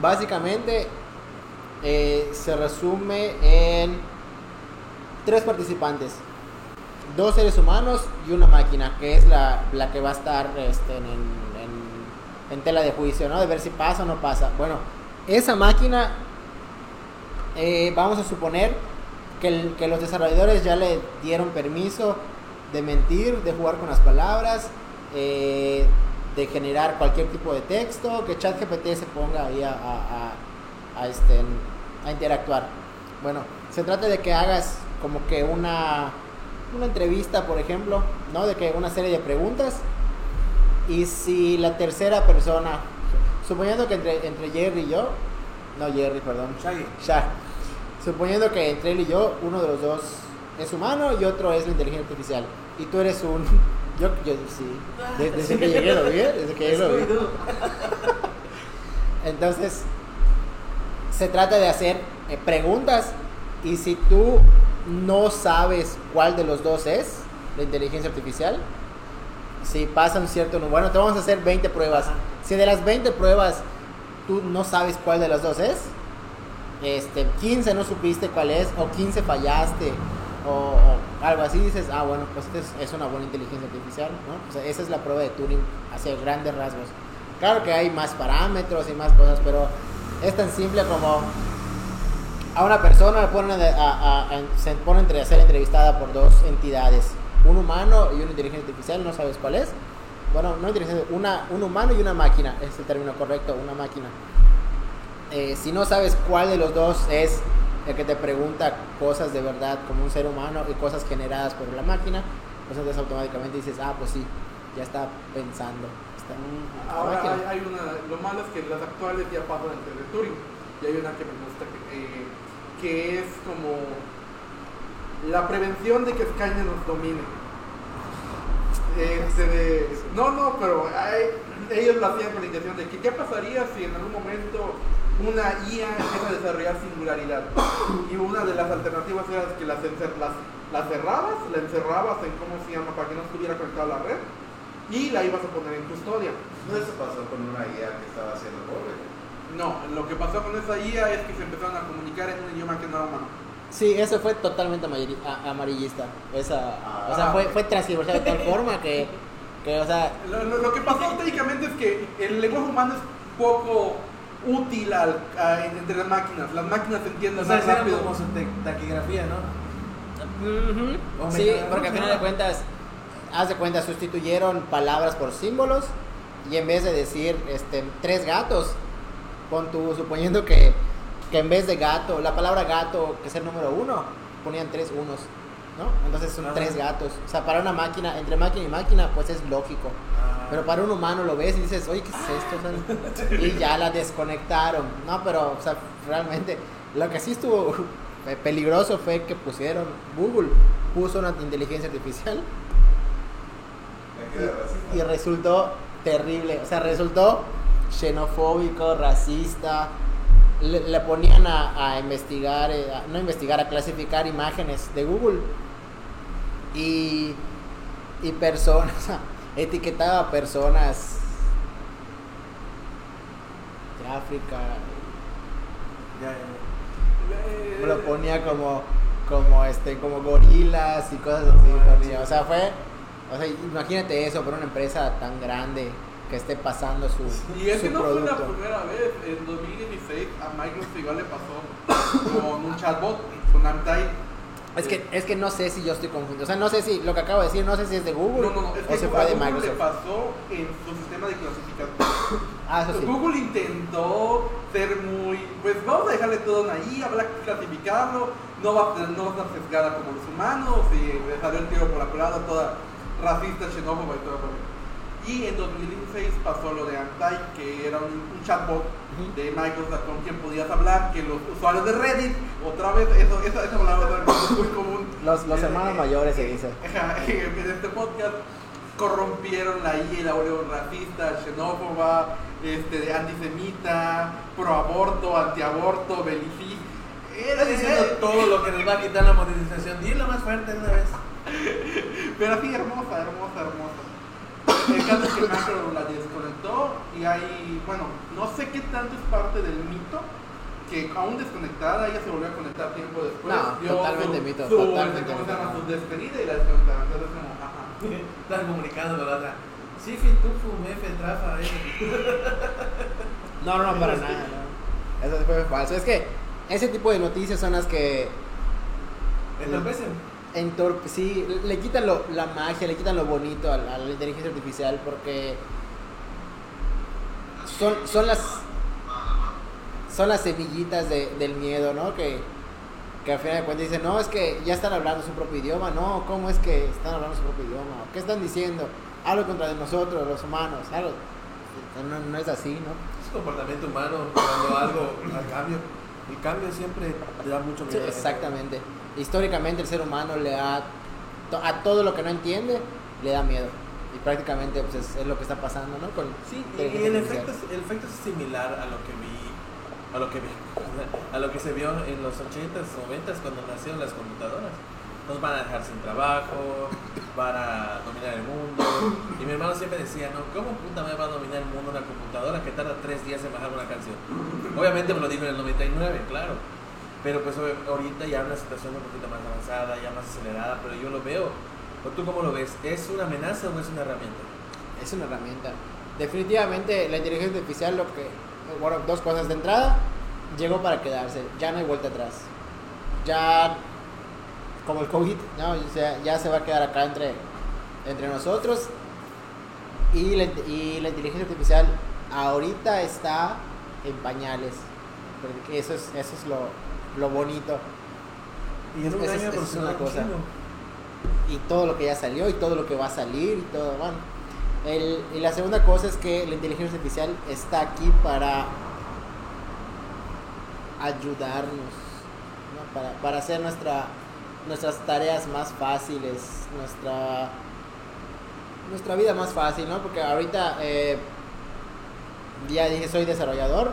Básicamente eh, se resume en tres participantes. Dos seres humanos y una máquina, que es la, la que va a estar este, en, en- en tela de juicio, ¿no? De ver si pasa o no pasa. Bueno, esa máquina, eh, vamos a suponer que, los desarrolladores ya le dieron permiso de mentir, de jugar con las palabras, eh, de generar cualquier tipo de texto, que ChatGPT se ponga ahí a, a- a- a, este, a interactuar. Bueno, se trata de que hagas como que una, una entrevista, por ejemplo, ¿no? De que una serie de preguntas y si la tercera persona, suponiendo que entre, entre Jerry y yo, no Jerry, perdón, Shaggy. Suponiendo que entre él y yo, uno de los dos es humano y otro es la inteligencia artificial, y tú eres un... *laughs* Yo, yo sí, de- desde que llegué lo vi, ¿eh? desde que llegué lo vi. *laughs* Entonces, se trata de hacer eh, preguntas y si tú no sabes cuál de los dos es la inteligencia artificial, si pasa un cierto número, bueno, te vamos a hacer 20 pruebas. Si de las 20 pruebas tú no sabes cuál de las dos es, este, 15 no supiste cuál es, o 15 fallaste, o, o algo así, dices, ah, bueno, pues este es, una buena inteligencia artificial, ¿no? O esa es la prueba de Turing hacia grandes rasgos. Claro que hay más parámetros y más cosas, pero es tan simple como a una persona le ponen a- a- a- se pone entre a ser entrevistada por dos entidades, un humano y una inteligencia artificial, no sabes cuál es. Bueno, no inteligencia, una, un humano y una máquina, es el término correcto, una máquina. Eh, si no sabes cuál de los dos es el que te pregunta cosas de verdad como un ser humano y cosas generadas por la máquina, pues entonces automáticamente dices, ah, pues sí, ya está pensando. Está en Ahora hay, hay una, lo malo es que las actuales ya pasan de Turing y hay una que me gusta que, eh, que es como la prevención de que Skynet nos domine. Este no, no, pero hay- ellos lo hacían con la intención de que qué pasaría si en algún momento una IA empieza a desarrollar singularidad. Y una de las alternativas era que las, las, las cerrabas, la encerrabas en cómo se llama para que no estuviera conectada a la red y la ibas a poner en custodia. No eso pasó con una IA que estaba haciendo pobre. No, lo que pasó con esa IA es que se empezaron a comunicar en un idioma que no era humano. Sí, eso fue totalmente amarillista. Esa, Ah. o sea, fue, fue transversal de tal forma que, que, o sea, Lo, lo- lo que pasó técnicamente es que el lenguaje humano es poco útil al- a- entre las máquinas. Las máquinas entienden O sea, más rápido. como su te- taquigrafía, ¿no? Sí, porque al final de cuentas, haz de cuenta, sustituyeron palabras por símbolos y en vez de decir este, tres gatos, pon tú, suponiendo que, que en vez de gato, la palabra gato, que es el número uno, ponían tres unos, ¿no? Entonces son tres gatos. O sea, para una máquina, entre máquina y máquina, pues es lógico. Ah. Pero para un humano lo ves y dices, oye, ¿qué es esto? *laughs* Y ya la desconectaron. No, pero, o sea, realmente, lo que sí estuvo peligroso fue que pusieron, Google puso una inteligencia artificial y resultó terrible. O sea, resultó xenofóbico, racista. Le, le ponían a, a investigar, eh, a- no investigar, a clasificar imágenes de Google. Y, y personas, *laughs* etiquetaba a personas de África. Ya, ya, Lo ponía como, como, este, como gorilas y cosas así. O sea, fue, o sea, imagínate eso por una empresa tan grande que esté pasando su, Y es su que no fue la primera vez. En 2016 a Microsoft igual le pasó con un chatbot, con Amtai. Es que, es que no sé si yo estoy confundido. O sea, no sé si lo que acabo de decir, no sé si es de Google No, no, no, es o que se fue de Google le Microsoft. pasó en su sistema de clasificación. *coughs* Ah, eso sí. Google intentó ser muy, pues vamos a dejarle todo ahí, habrá que clasificarlo, no va, a tener- no va a estar sesgada como los humanos, y le salió el tiro por la culata, toda racista, xenófoba y todo. Y en 2016 pasó lo de Antai, que era un, un chatbot Ujú. de Microsoft con quien podías hablar, que los usuarios de Reddit, otra vez, eso, esa, esa palabra es muy común. Los, los Eh, hermanos eh, mayores se dice. *laughs* En este podcast corrompieron la IA y la volvieron racista, xenófoba, este, antisemita, proaborto, antiaborto, belicista. Estás diciendo todo lo que nos va a quitar la monetización. Dilo más fuerte una vez. *laughs* Pero así, hermosa, hermosa, hermosa. El caso es que Macro la desconectó y hay, bueno, no sé qué tanto es parte del mito que aún desconectada ella se volvió a conectar tiempo después. No, dio totalmente su- mito, su- totalmente ¿cómo se llama? mito. Su despedida y la desconectaron. Entonces como, ajá. *laughs* Estás comunicando con la otra. Sí, fi, tu, fu, me, fe, trafa, eh. No, no, para *laughs* nada. no. Eso fue falso. Es que ese tipo de noticias son las que Entorpecen. Entorpe, sí, le quitan lo- la magia, le quitan lo bonito a, la- inteligencia artificial porque son, son las son las semillitas de- del miedo, ¿no? Que, que al final de cuentas dicen, no, es que ya están hablando su propio idioma, no, ¿cómo es que están hablando su propio idioma? ¿Qué están diciendo? Algo contra de nosotros, los humanos, algo. No, es así, ¿no? Es comportamiento humano cuando algo al cambio. El cambio siempre te da mucho Sí, miedo. exactamente. Históricamente el ser humano le to- a todo lo que no entiende le da miedo y prácticamente pues es, es lo que está pasando, ¿no? Con Sí, y, el efecto, es, el efecto es similar a lo que vi, a lo que vi, *laughs* a lo que se vio en los 80s, 90s cuando nacieron las computadoras. Nos van a dejar sin trabajo, van a dominar el mundo. Y mi hermano siempre decía, no, ¿cómo puta me va a dominar el mundo una computadora que tarda tres días en bajar una canción? Obviamente me lo dijo en el 99, claro. Pero pues ahorita ya una situación un poquito más avanzada, ya más acelerada, pero yo lo veo. ¿O tú cómo lo ves? ¿Es una amenaza o es una herramienta? Es una herramienta. Definitivamente la inteligencia artificial lo que bueno, dos cosas de entrada, llegó para quedarse, ya no hay vuelta atrás. Ya como el COVID, ¿no? O sea, ya se va a quedar acá entre entre nosotros y la, y la inteligencia artificial ahorita está en pañales. Porque eso es eso es lo, lo bonito. Y en un Esa es- año esa es una cosa. y todo lo que ya salió y todo lo que va a salir y todo, bueno. El- y la segunda cosa es que la inteligencia artificial está aquí para ayudarnos, ¿no? para, para hacer nuestra, nuestras tareas más fáciles, nuestra, nuestra vida más fácil, ¿no? Porque ahorita, eh, ya dije, soy desarrollador,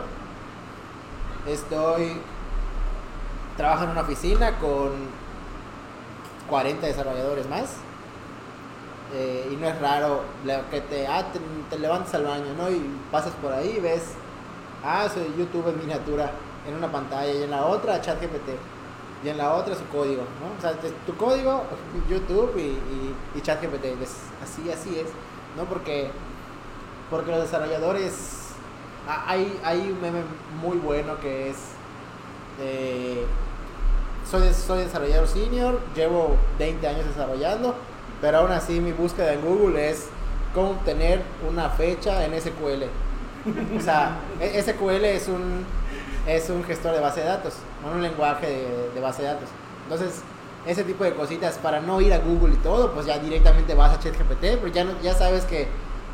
estoy, trabajo en una oficina con 40 desarrolladores más. Eh, y no es raro que te, ah, te, te levantas al baño, ¿no? Y pasas por ahí y ves, ah, soy YouTube en miniatura en una pantalla y en la otra ChatGPT y en la otra su código, ¿no? O sea, tu código, YouTube y, y, y ChatGPT, así, así es, ¿no? Porque, porque los desarrolladores, hay, hay un meme muy bueno que es, eh, soy, soy desarrollador senior, llevo 20 años desarrollando, pero aún así mi búsqueda en Google es cómo obtener una fecha en SQL. *laughs* O sea, e- SQL es un, es un gestor de base de datos, no un lenguaje de, base de datos. Entonces, ese tipo de cositas, para no ir a Google y todo, pues ya directamente vas a ChatGPT, pero ya, no, ya sabes que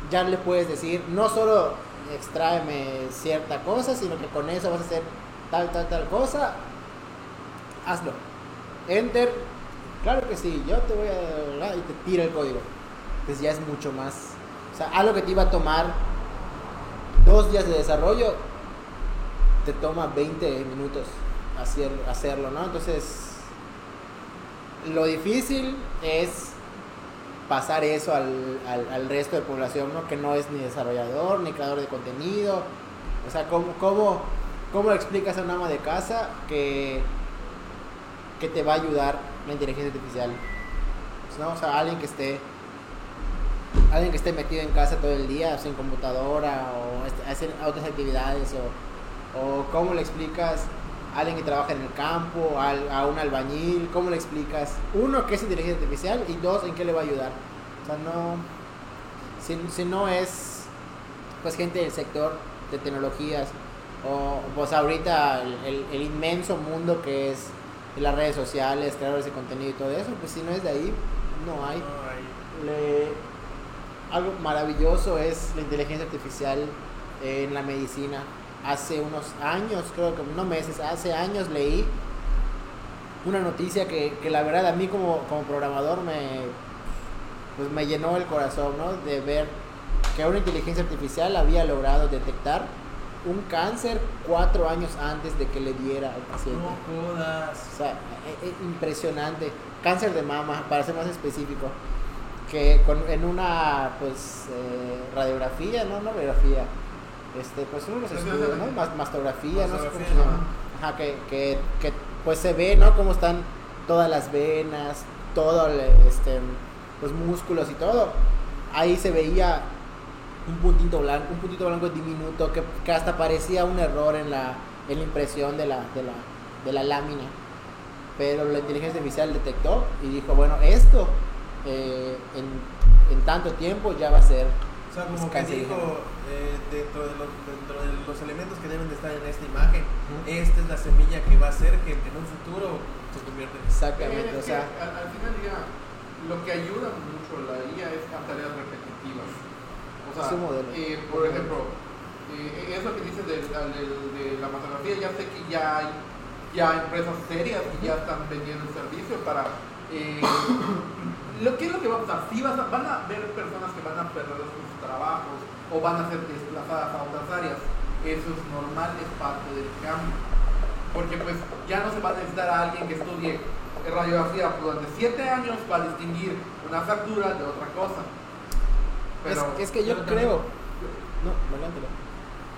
ya le puedes decir, no solo extráeme cierta cosa, sino que con eso vas a hacer tal, tal, tal cosa, hazlo. Enter, claro que sí, yo te voy a... y te tira el código. Entonces ya es mucho más... O sea, algo que te iba a tomar dos días de desarrollo, te toma 20 minutos hacer, hacerlo, ¿no? Entonces, lo difícil es pasar eso al, al, resto de población, ¿no? Que no es ni desarrollador, ni creador de contenido. O sea, ¿cómo, cómo, cómo explicas a un ama de casa que, que te va a ayudar la inteligencia artificial? ¿No? O sea, alguien que esté alguien que esté metido en casa todo el día, sin computadora, o hacer otras actividades, o, o cómo le explicas a alguien que trabaja en el campo, al- a un albañil, cómo le explicas, uno, qué es inteligencia artificial, y dos, en qué le va a ayudar. O sea, no, si, si no es, pues, gente del sector de tecnologías, o pues ahorita el, el- el inmenso mundo que es las redes sociales, creadores de contenido y todo eso, pues si no es de ahí, no hay le- algo maravilloso es la inteligencia artificial en la medicina. Hace unos años, creo que no meses, hace años leí una noticia que, que la verdad a mí como, como programador me, pues me llenó el corazón, ¿no? De ver que una inteligencia artificial había logrado detectar un cáncer cuatro años antes de que le diera al paciente. No jodas. O sea, e- e- impresionante. Cáncer de mama, para ser más específico. Que con, en una pues eh, radiografía, no, no radiografía. Este, pues uno los Radiografía. estudios, ¿no? Mas- mastografía, no sé cómo se llama. Ajá, que, que, que pues se ve, ¿no? Cómo están todas las venas, todo el, este, los músculos y todo. Ahí se veía un puntito blanco, un puntito blanco diminuto que, que hasta parecía un error en la, en la impresión de la, de la, de la lámina. Pero la inteligencia artificial detectó y dijo, bueno, esto eh, en, en tanto tiempo ya va a ser O sea, como que dijo, eh, dentro, de los, dentro de los elementos que deben de estar en esta imagen, esta es la semilla que va a hacer que en un futuro se convierta en exactamente, Eh, o sea, que al, al final ya lo que ayuda mucho a la IA es a tareas repetitivas. O sea, eh, por ejemplo, eh, eso que dices de, la mastografía, ya sé que ya hay ya empresas serias que ya están vendiendo el servicio para... eh, *coughs* lo que es lo que va a pasar, sí vas a- van a haber personas que van a perder sus trabajos o van a ser desplazadas a otras áreas. Eso es normal, es parte del cambio. Porque pues ya no se va a necesitar a alguien que estudie radiografía durante 7 años para distinguir una fractura de otra cosa. Pero, es, es que yo pero también- creo... No, adelántalo.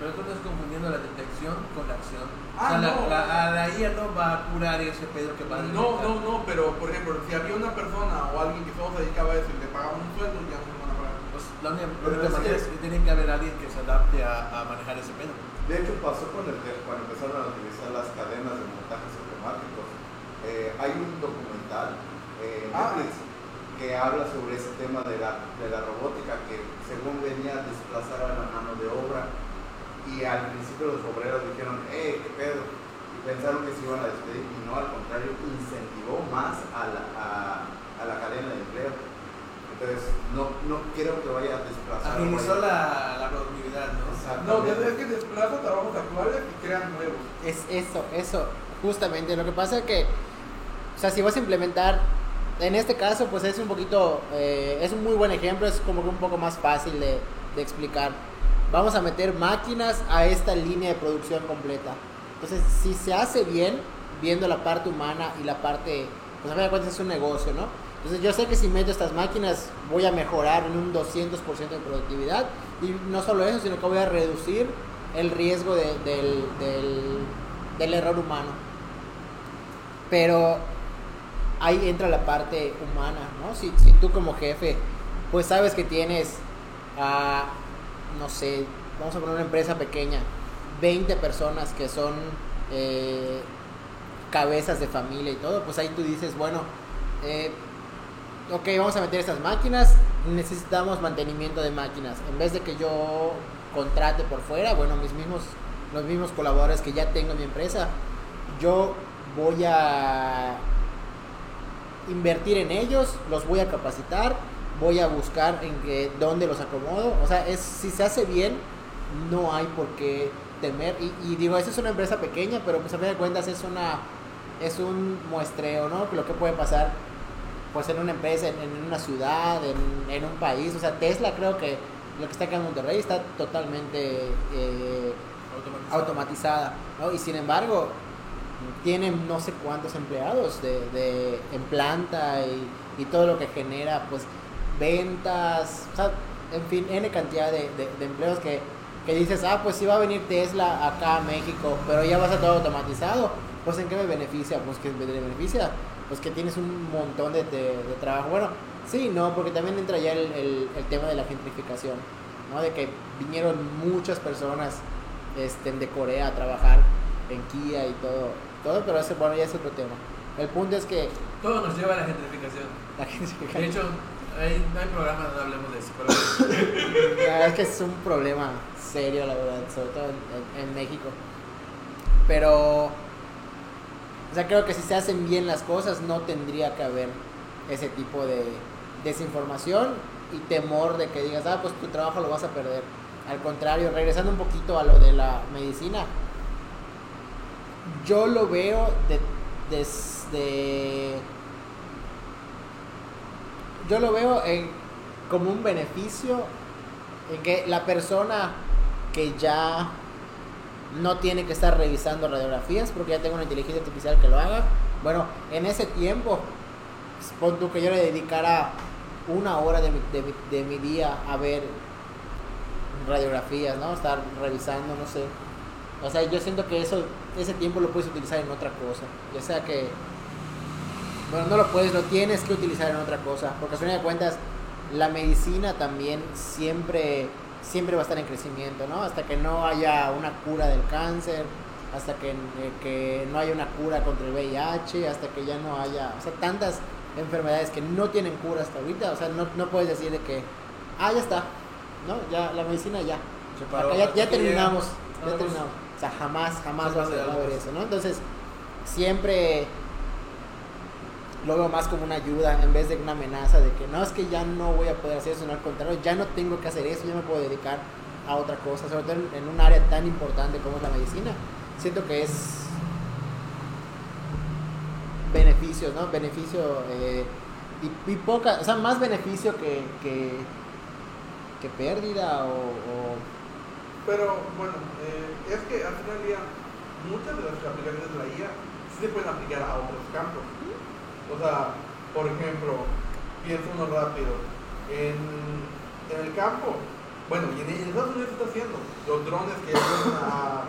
Pero tú estás confundiendo la detección con la acción. Ah, o sea, la, no. la, a la IA no va a curar ese pedo que va a no, detectar. no, no, pero por ejemplo, si había una persona o alguien que solo se dedicaba a eso y le pagaban un sueldo, ya no se van a pagar. Pues la única, la única manera es que tiene que haber alguien que se adapte a, a manejar ese pedo. De hecho, pasó con el cuando empezaron a utilizar las cadenas de montajes automáticos. Eh, hay un documental eh, Ah. Netflix que habla sobre ese tema de la, de la robótica que según venía a desplazar a la mano de obra y al principio los obreros dijeron, eh, qué pedo, y pensaron que se iban a despedir y no, al contrario, incentivó más a la, a, a la cadena de empleo. Entonces, no, no quiero que vaya a desplazar. La, la productividad, ¿no? No, es que desplaza trabajos actuales y crean nuevos. Es eso, eso, justamente. Lo que pasa es que, o sea, si vas a implementar, en este caso, pues es un poquito, eh, es un muy buen ejemplo, es como que un poco más fácil de, de explicar. Vamos a meter máquinas a esta línea de producción completa. Entonces, si se hace bien, viendo la parte humana y la parte, pues a fin de cuentas es un negocio, ¿no? Entonces yo sé que si meto estas máquinas voy a mejorar en un 200% de productividad y no solo eso, sino que voy a reducir el riesgo de- del, del- error humano. Pero ahí entra la parte humana, ¿no? Si, tú como jefe, pues sabes que tienes, a, no sé, vamos a poner una empresa pequeña, 20 personas que son eh, cabezas de familia y todo, pues ahí tú dices, bueno, eh, ok, vamos a meter estas máquinas, necesitamos mantenimiento de máquinas. En vez de que yo contrate por fuera, bueno, mis mismos, los mismos colaboradores que ya tengo en mi empresa, yo voy a invertir en ellos, los voy a capacitar, voy a buscar en dónde los acomodo. O sea, es, si se hace bien, no hay por qué temer. Y, digo, esa es una empresa pequeña, pero pues a fin de cuentas es una es un muestreo, ¿no? Lo que puede pasar pues en una empresa, en, en una ciudad, en, en un país. O sea, Tesla creo que lo que está acá en Monterrey está totalmente eh, automatizada, ¿no? Y sin embargo, tienen no sé cuántos empleados de, de- en planta y, y todo lo que genera, pues, ventas, o sea, en fin, N cantidad de, de- de empleos que, que dices, ah, pues sí va a venir Tesla acá a México, pero ya va a ser todo automatizado, pues ¿en qué me beneficia? Pues que me beneficia, pues que tienes un montón de, de- de trabajo. Bueno, sí, no, porque también entra ya el, el- el tema de la gentrificación, ¿no? De que vinieron muchas personas este, de Corea a trabajar en Kia y todo, todo, pero ese, bueno, ya es otro tema. El punto es que Todo nos lleva a la gentrificación. la De gentrificación hecho, hay, no hay programa donde hablemos de eso. Pero *laughs* la verdad es que es un problema serio, la verdad, sobre todo en, en- en México. Pero, o sea, creo que si se hacen bien las cosas, no tendría que haber ese tipo de desinformación y temor de que digas, ah, pues tu trabajo lo vas a perder. Al contrario, regresando un poquito a lo de la medicina, yo lo veo de- desde... Yo lo veo como un beneficio en que la persona que ya no tiene que estar revisando radiografías porque ya tengo una inteligencia artificial que lo haga. Bueno, en ese tiempo, pon que yo le dedicara una hora de mi, de día a ver radiografías, ¿no? Estar revisando, no sé. O sea, yo siento que eso, ese tiempo lo puedes utilizar en otra cosa. Ya sea que, bueno, no lo puedes, lo tienes que utilizar en otra cosa. Porque a fin de cuentas, la medicina también siempre, siempre va a estar en crecimiento, ¿no? Hasta que no haya una cura del cáncer, hasta que, eh, que no haya una cura contra el VIH, hasta que ya no haya, o sea, tantas enfermedades que no tienen cura hasta ahorita. O sea, no, no puedes decir de que, ah, ya está, ¿no? Ya, la medicina ya. Paró, Acá ya, ya terminamos, ya terminamos. O sea, jamás, jamás vas a largo. eso, ¿no? Entonces, siempre lo veo más como una ayuda en vez de una amenaza de que no es que ya no voy a poder hacer eso, no al contrario, ya no tengo que hacer eso, ya me puedo dedicar a otra cosa, sobre todo en, un área tan importante como es la medicina. Siento que es beneficios, ¿no? Beneficio eh, y, poca, o sea, más beneficio que, que, que pérdida o, Pero bueno, eh, es que al final del muchas de las aplicaciones de la IA sí se pueden aplicar a otros campos. O sea, por ejemplo, pienso uno rápido. En, en el campo, bueno, y en, en Estados Unidos está haciendo los drones que ayudan a,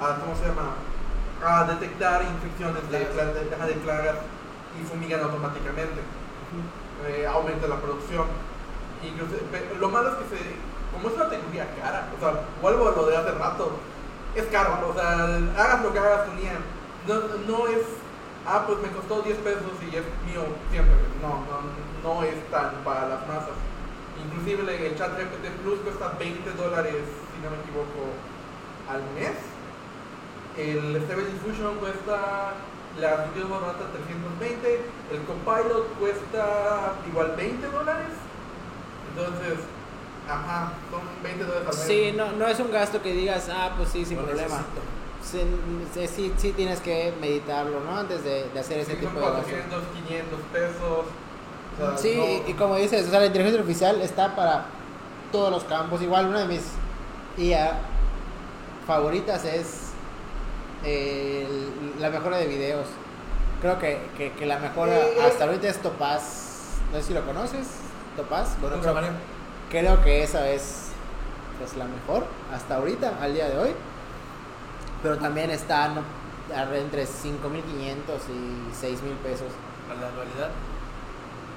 a ¿cómo se llama? A detectar infecciones de, de, de plagas y fumigan automáticamente. Eh, aumenta la producción. Incluso, lo malo es que se, como es una tecnología cara, o sea, vuelvo a lo de hace rato, es caro, o sea, hagas lo que hagas con no, no es, ah, pues me costó 10 pesos y es mío siempre, no, no, no es tan para las masas. Inclusive el chat GPT Plus cuesta 20 dólares, si no me equivoco, al mes. El Stable Diffusion cuesta la más barata 320, el Copilot cuesta igual 20 dólares. Entonces, ajá, son 20 dólares al mes. Sí, no, no es un gasto que digas, ah, pues sí, sin problema. necesito. Sí, sí, sí, tienes que meditarlo, ¿no? Antes de, de hacer ese Sí, tipo de gastos. 400, 500 pesos. o sea, Sí, no- y, como dices, o sea, la inteligencia artificial está para todos los campos. Igual una de mis IA favoritas es el- la mejora de videos. Creo que, que, que la mejora Eh, eh. hasta ahorita es Topaz. No sé si lo conoces, Topaz. Bueno, creo, creo que esa es pues, la mejor hasta ahorita, al día de hoy. Pero también está ¿no? Entre 5.500 y 6.000 pesos. A la dualidad.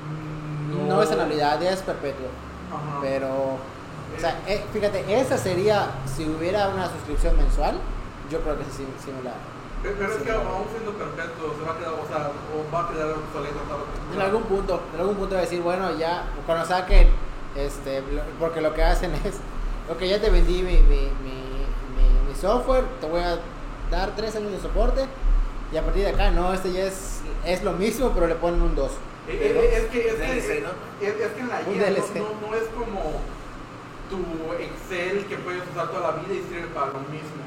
Mm, No, es anualidad, ya es perpetuo. Ajá. Pero, o sea, eh, fíjate, esa sería, si hubiera una suscripción mensual, yo creo que sí, sí me la... Pero es que aún siendo perfecto, se va a quedar, o sea, o va a quedar obsoleto. En algún punto, en algún punto va a decir, bueno, ya, cuando saquen, este, porque lo que hacen *laughs* es, ok, ya te vendí mi, mi- mi software, te voy a dar tres años de soporte, y a partir de acá, no, este ya es, es lo mismo, pero le ponen un 2. Eh, eh, es que, es que, DLC, es, ¿no? es- es que en la IA no, no, es como tu Excel que puedes usar toda la vida y sirve para lo mismo.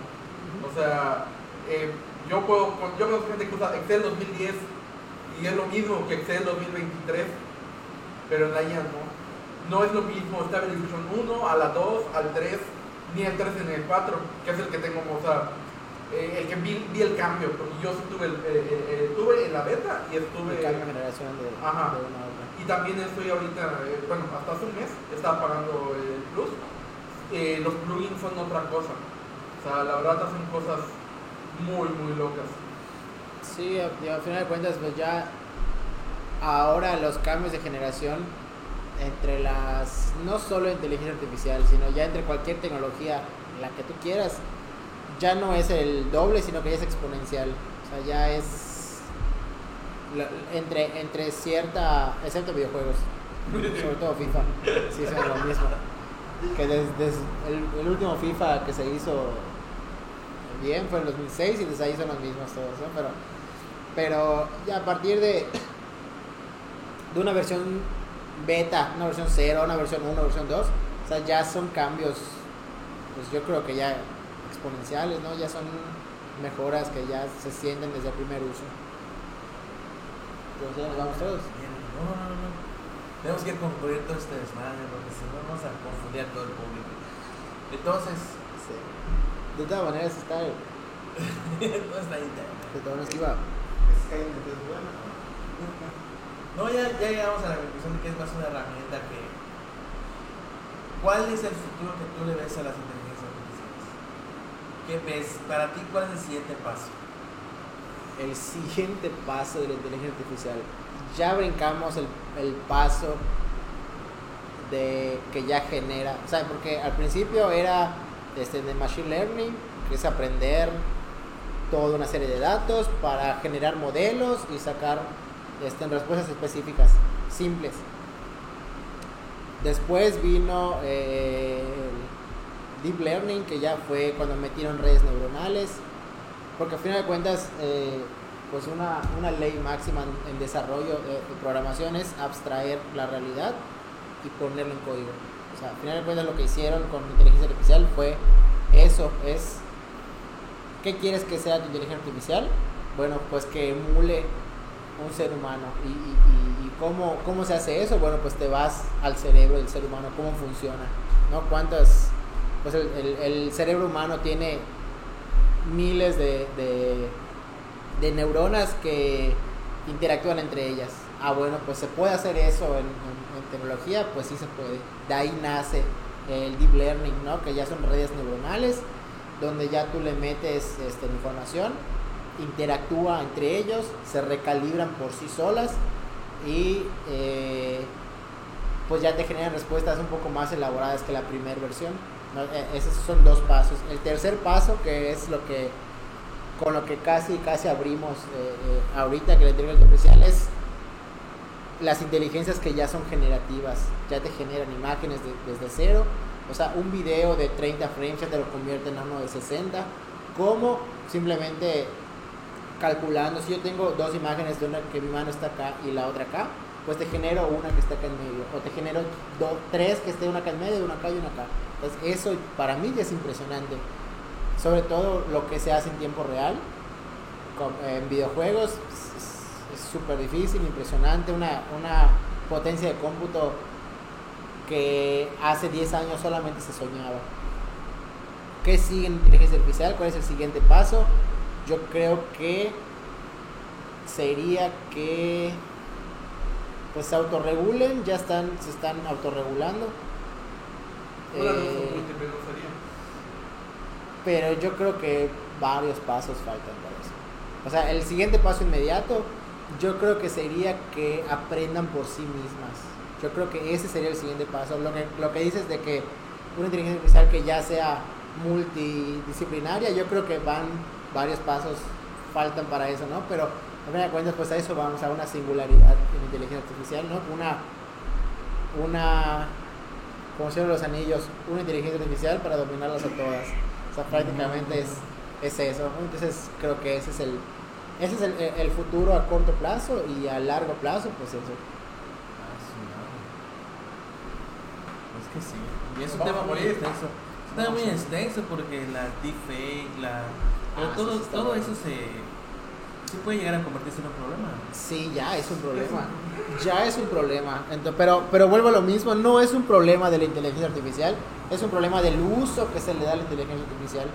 O sea, eh, yo puedo, yo conozco gente que usa Excel 2010 y es lo mismo que Excel 2023, pero en la IA no. No es lo mismo estar en Diffusion 1, a la 2, al 3, ni el 3 en el 4, que es el que tengo, o sea, eh, el que vi, vi el cambio, porque yo sí tuve, el, eh, estuve en la beta y estuve... De cambio generación de, Ajá. de una a otra. Y también estoy ahorita, eh, bueno, hasta hace un mes estaba pagando el plus. Eh, los plugins son otra cosa. O sea, la verdad hacen cosas muy, muy locas. Sí, a- y al final de cuentas, pues ya ahora los cambios de generación entre las, no solo inteligencia artificial, sino ya entre cualquier tecnología, la que tú quieras, ya no es el doble, sino que ya es exponencial. O sea, ya es entre, entre cierta, excepto videojuegos, sobre todo FIFA, sí es lo mismo. Que desde el, último FIFA que se hizo bien fue en 2006 y desde ahí son los mismos todos, ¿no? Pero, pero ya a partir de, de una versión beta, una versión 0, una versión 1, una versión 2, o sea, ya son cambios, pues yo creo que ya exponenciales, ¿no? Ya son mejoras que ya se sienten desde el primer uso. Entonces ya nos vamos todos. No, no, no. Tenemos que concluir todo este desmadre, porque si no vamos a confundir a todo el público. Entonces, Sí. De todas maneras está. *laughs* De entonces la internet. todas maneras iba. Es buena. No, ya, ya llegamos a la conclusión de que es más una herramienta que. ¿Cuál es el futuro que tú le ves a las inteligencias artificiales? ¿Qué ves? Para ti, ¿cuál es el siguiente paso? el siguiente paso de la inteligencia artificial. Ya brincamos el, el paso de que ya genera, o sea, porque al principio era este, de machine learning, que es aprender toda una serie de datos para generar modelos y sacar este, respuestas específicas, simples. Después vino eh, el deep learning, que ya fue cuando metieron redes neuronales, porque al final de cuentas, eh, pues una, una ley máxima en, en desarrollo de, de programación es abstraer la realidad y ponerlo en código. O sea, al final de cuentas lo que hicieron con inteligencia artificial fue eso, es ¿qué quieres que sea tu inteligencia artificial? Bueno, pues que emule un ser humano. ¿Y, y, y- cómo, cómo se hace eso? Bueno, pues te vas al cerebro del ser humano, cómo funciona, ¿no? ¿Cuántas? Pues el, el- cerebro humano tiene miles de, de, neuronas que interactúan entre ellas. Ah, bueno, pues se puede hacer eso en tecnología, pues sí se puede. De ahí nace el deep learning, ¿no? Que ya son redes neuronales, donde ya tú le metes este, información, interactúa entre ellos, se recalibran por sí solas y eh, pues ya te generan respuestas un poco más elaboradas que la primera versión. ¿no? Eh, Esos son dos pasos. El tercer paso, que es lo que con lo que casi casi abrimos eh, eh, ahorita que la inteligencia artificial es las inteligencias que ya son generativas, ya te generan imágenes de- desde cero. O sea, un video de 30 frames ya te lo convierte en uno de 60. Como simplemente calculando, si yo tengo dos imágenes de una que mi mano está acá y la otra acá, pues te genero una que está acá en medio. O te genero do- tres que esté una acá en medio, una acá y una acá. Entonces eso para mí es impresionante. Sobre todo lo que se hace en tiempo real. con- en videojuegos es súper difícil, impresionante. Una, una potencia de cómputo que hace 10 años solamente se soñaba. ¿Qué sigue en inteligencia artificial? ¿Cuál es el siguiente paso? Yo creo que sería que pues se autorregulen, ya están, se están autorregulando. Eh, pero yo creo que varios pasos faltan para eso. O sea, el siguiente paso inmediato, yo creo que sería que aprendan por sí mismas. Yo creo que ese sería el siguiente paso. Lo que, lo que dices de que una inteligencia artificial que ya sea multidisciplinaria, yo creo que van varios pasos, faltan para eso, ¿no? Pero a fin de cuentas, pues a eso vamos, a una singularidad en inteligencia artificial, ¿no? Una, una, como si los anillos, una inteligencia artificial para dominarlas a todas. O sea, prácticamente es, es eso. ¿no? Entonces creo que ese es el, ese es el, el- futuro a corto plazo y a largo plazo, pues eso. Ah. Es que sí. Y es un tema muy extenso. Es un tema muy extenso porque la deepfake, la. Pero Ah, todo, todo eso se. Sí puede llegar a convertirse en un problema. Sí, ya es un problema. Ya es un problema. Ento- pero, pero vuelvo a lo mismo, no es un problema de la inteligencia artificial, es un problema del uso que se le da a la inteligencia artificial.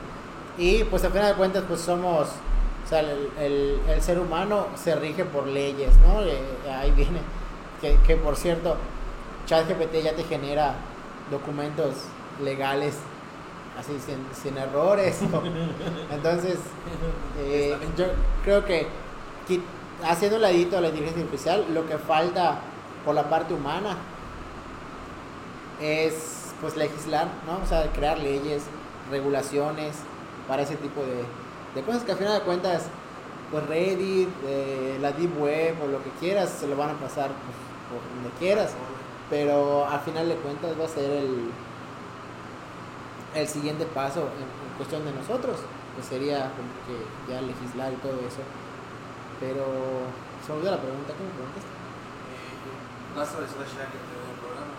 Y pues a final de cuentas, pues somos, o sea, el, el- el ser humano se rige por leyes, ¿no? Eh, ahí viene, que, que por cierto, ChatGPT ya te genera documentos legales así sin, sin errores. *laughs* Entonces, eh, yo creo que haciendo un ladito a la inteligencia artificial, lo que falta por la parte humana es pues legislar, ¿no? O sea, crear leyes, regulaciones para ese tipo de, de cosas que al final de cuentas, pues Reddit, eh, la Deep Web o lo que quieras, se lo van a pasar pues, por donde quieras, pero al final de cuentas va a ser el, el siguiente paso en, en cuestión de nosotros, que sería como que ya legislar y todo eso. Pero se me olvidó la pregunta, ¿qué me preguntaste? No sobre Slash Shack que en el programa.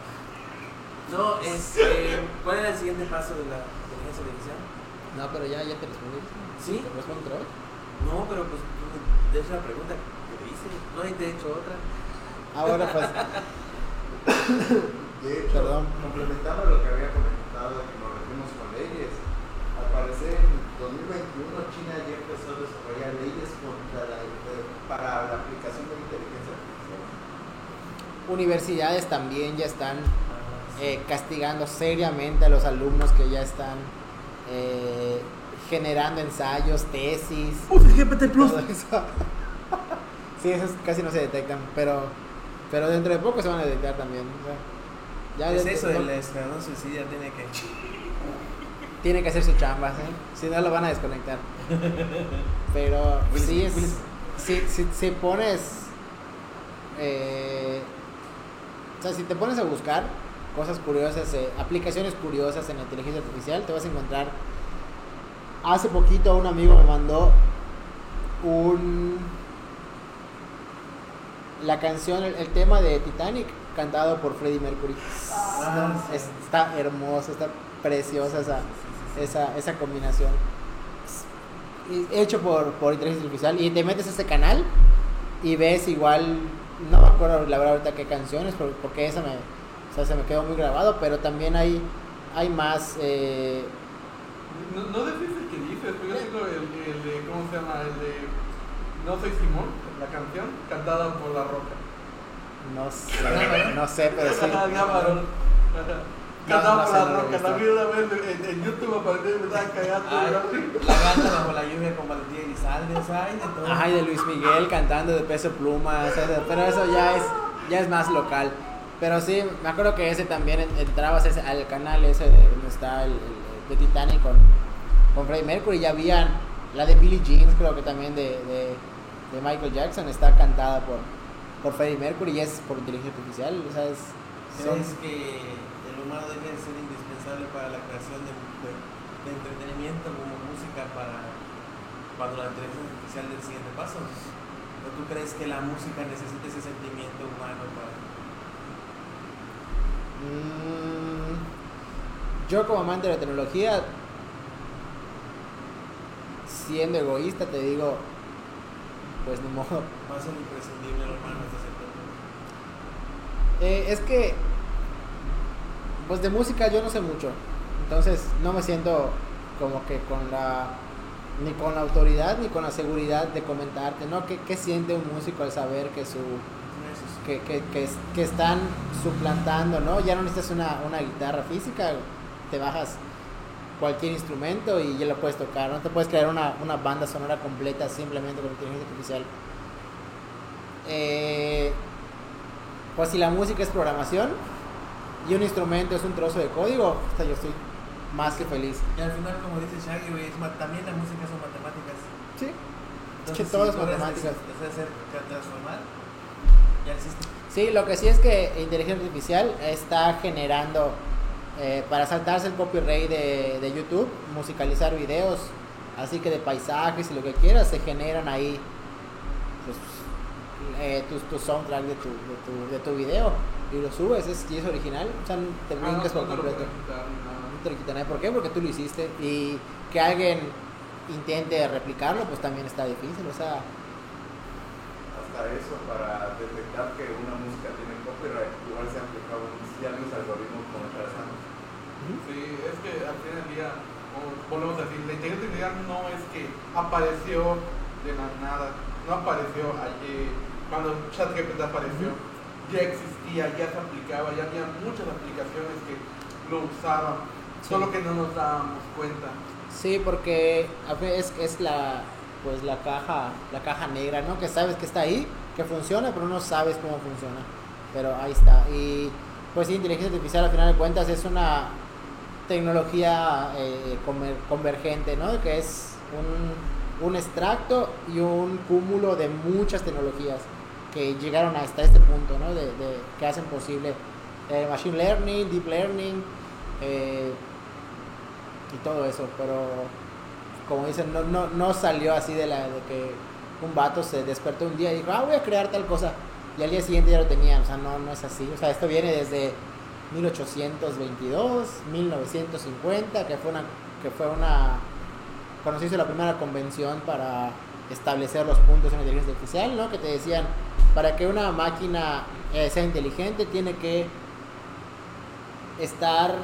No, es. eh, *laughs* ¿Cuál era el siguiente paso de la inteligencia artificial? No, pero ya, ya te respondí. ¿Sí? ¿Te respondo otra vez? No, pero pues me dejas la pregunta que te hice. No, y te he hecho otra. Ahora pues, *laughs* *coughs* De hecho, Perdón. complementando lo que había comentado de que nos regimos con leyes, al parecer en 2021 China ya empezó a desarrollar leyes contra la, para la aplicación de la inteligencia artificial. Universidades también ya están eh, castigando seriamente a los alumnos que ya están eh, generando ensayos, tesis. Usa GPT Plus. eso. sí, esos casi no se detectan, pero pero dentro de poco se van a detectar también. o sea, ya Es eso, no- el escalón suicida tiene que. Tiene que hacer su chamba, ¿sí? si no lo van a desconectar. *laughs* Pero Will sí es, si, si, si pones, eh, o sea, si te pones a buscar cosas curiosas, eh, aplicaciones curiosas en la inteligencia artificial, te vas a encontrar. Hace poquito un amigo me mandó un la canción, el, el tema de Titanic cantado por Freddie Mercury. Ah, sí. Está hermoso, está preciosa esa, esa, esa combinación. Hecho por, por inteligencia artificial. Y te metes a ese canal y ves igual, no me acuerdo la verdad ahorita qué canciones, por- porque esa me, o sea, se me quedó muy grabado, pero también hay, hay más... eh, No, no es el que dices, pero yo tengo el, el de, ¿cómo se llama? El de No soy Simón, la canción, cantada por La Roca. no sé, no sé, pero *laughs* sí. Sé, La vi una vez en, en YouTube apareció y me estaba cagando. Ay, la gata bajo la lluvia con Valentín Elizalde, o sea, hay de todo. Ajá, y de Luis Miguel cantando de peso pluma, o sea, pero eso ya es, ya es más local. Pero sí, me acuerdo que ese también en- entrabas ese- al canal ese de donde está el, el- de Titanic con, con Freddie Mercury, ya habían la de Billie Jean, creo que también de, de, de Michael Jackson, está cantada por, por Freddie Mercury y es por inteligencia artificial, o sea, es, son- ¿Crees que humano debe ser indispensable para la creación de, de- de entretenimiento como música para cuando la inteligencia artificial dé el siguiente paso? ¿O tú crees que la música necesita ese sentimiento humano para... Mm, yo como amante de la tecnología, siendo egoísta, te digo, pues ni modo. Va a ser imprescindible punto? Eh, es que, pues de música yo no sé mucho, entonces no me siento como que con la, ni con la autoridad ni con la seguridad de comentarte, ¿no? ¿Qué, qué siente un músico al saber que su, que, que, que están suplantando, ¿no? Ya no necesitas una, una guitarra física, te bajas cualquier instrumento y ya lo puedes tocar, no te puedes crear una, una banda sonora completa simplemente con inteligencia artificial. Eh, pues si la música es programación y un instrumento es un trozo de código, hasta yo estoy más que feliz. Y al final, como dice Shaggy, güey, también la música son matemáticas. Sí. Entonces, que todo si matemáticas. hacer transformar, ya existe. Sí, lo que sí es que inteligencia artificial está generando, eh, para saltarse el copyright de, de YouTube, musicalizar videos, así que de paisajes y lo que quieras, se generan ahí pues, eh, tus tu soundtrack de tu, de, tu, de tu video y lo subes, es, y es original, o sea, te Ah, no, brincas por no lo completo. No te lo quitan, ¿eh? ¿por qué? Porque tú lo hiciste y que alguien intente replicarlo, pues también está difícil, o sea, Hasta eso, para detectar que una música tiene copyright, igual se ha aplicado los algoritmos como trazando. Sí, es que al final del día, volvemos a decir, la inteligencia no es que apareció de la nada, no apareció ayer, cuando ChatGPT apareció, ya existía, ya se aplicaba, ya había muchas aplicaciones que lo usaban, Sí. solo que no nos dábamos cuenta. Sí, porque veces es la pues la caja, la caja negra, ¿no? Que sabes que está ahí, que funciona, pero no sabes cómo funciona. Pero ahí está. Y pues sí, inteligencia artificial al final de cuentas es una tecnología eh, convergente, ¿no? Que es un, un extracto y un cúmulo de muchas tecnologías que llegaron hasta este punto, ¿no? De, de- que hacen posible eh, machine learning, deep learning, eh, y todo eso, pero como dicen, no, no, no salió así de la de que un vato se despertó un día y dijo, ah, voy a crear tal cosa, y al día siguiente ya lo tenían, o sea, no, no es así, o sea, esto viene desde 1822, 1950, que fue una, que fue una, cuando se hizo la primera convención para establecer los puntos en la inteligencia artificial, ¿no? Que te decían, para que una máquina eh, sea inteligente tiene que estar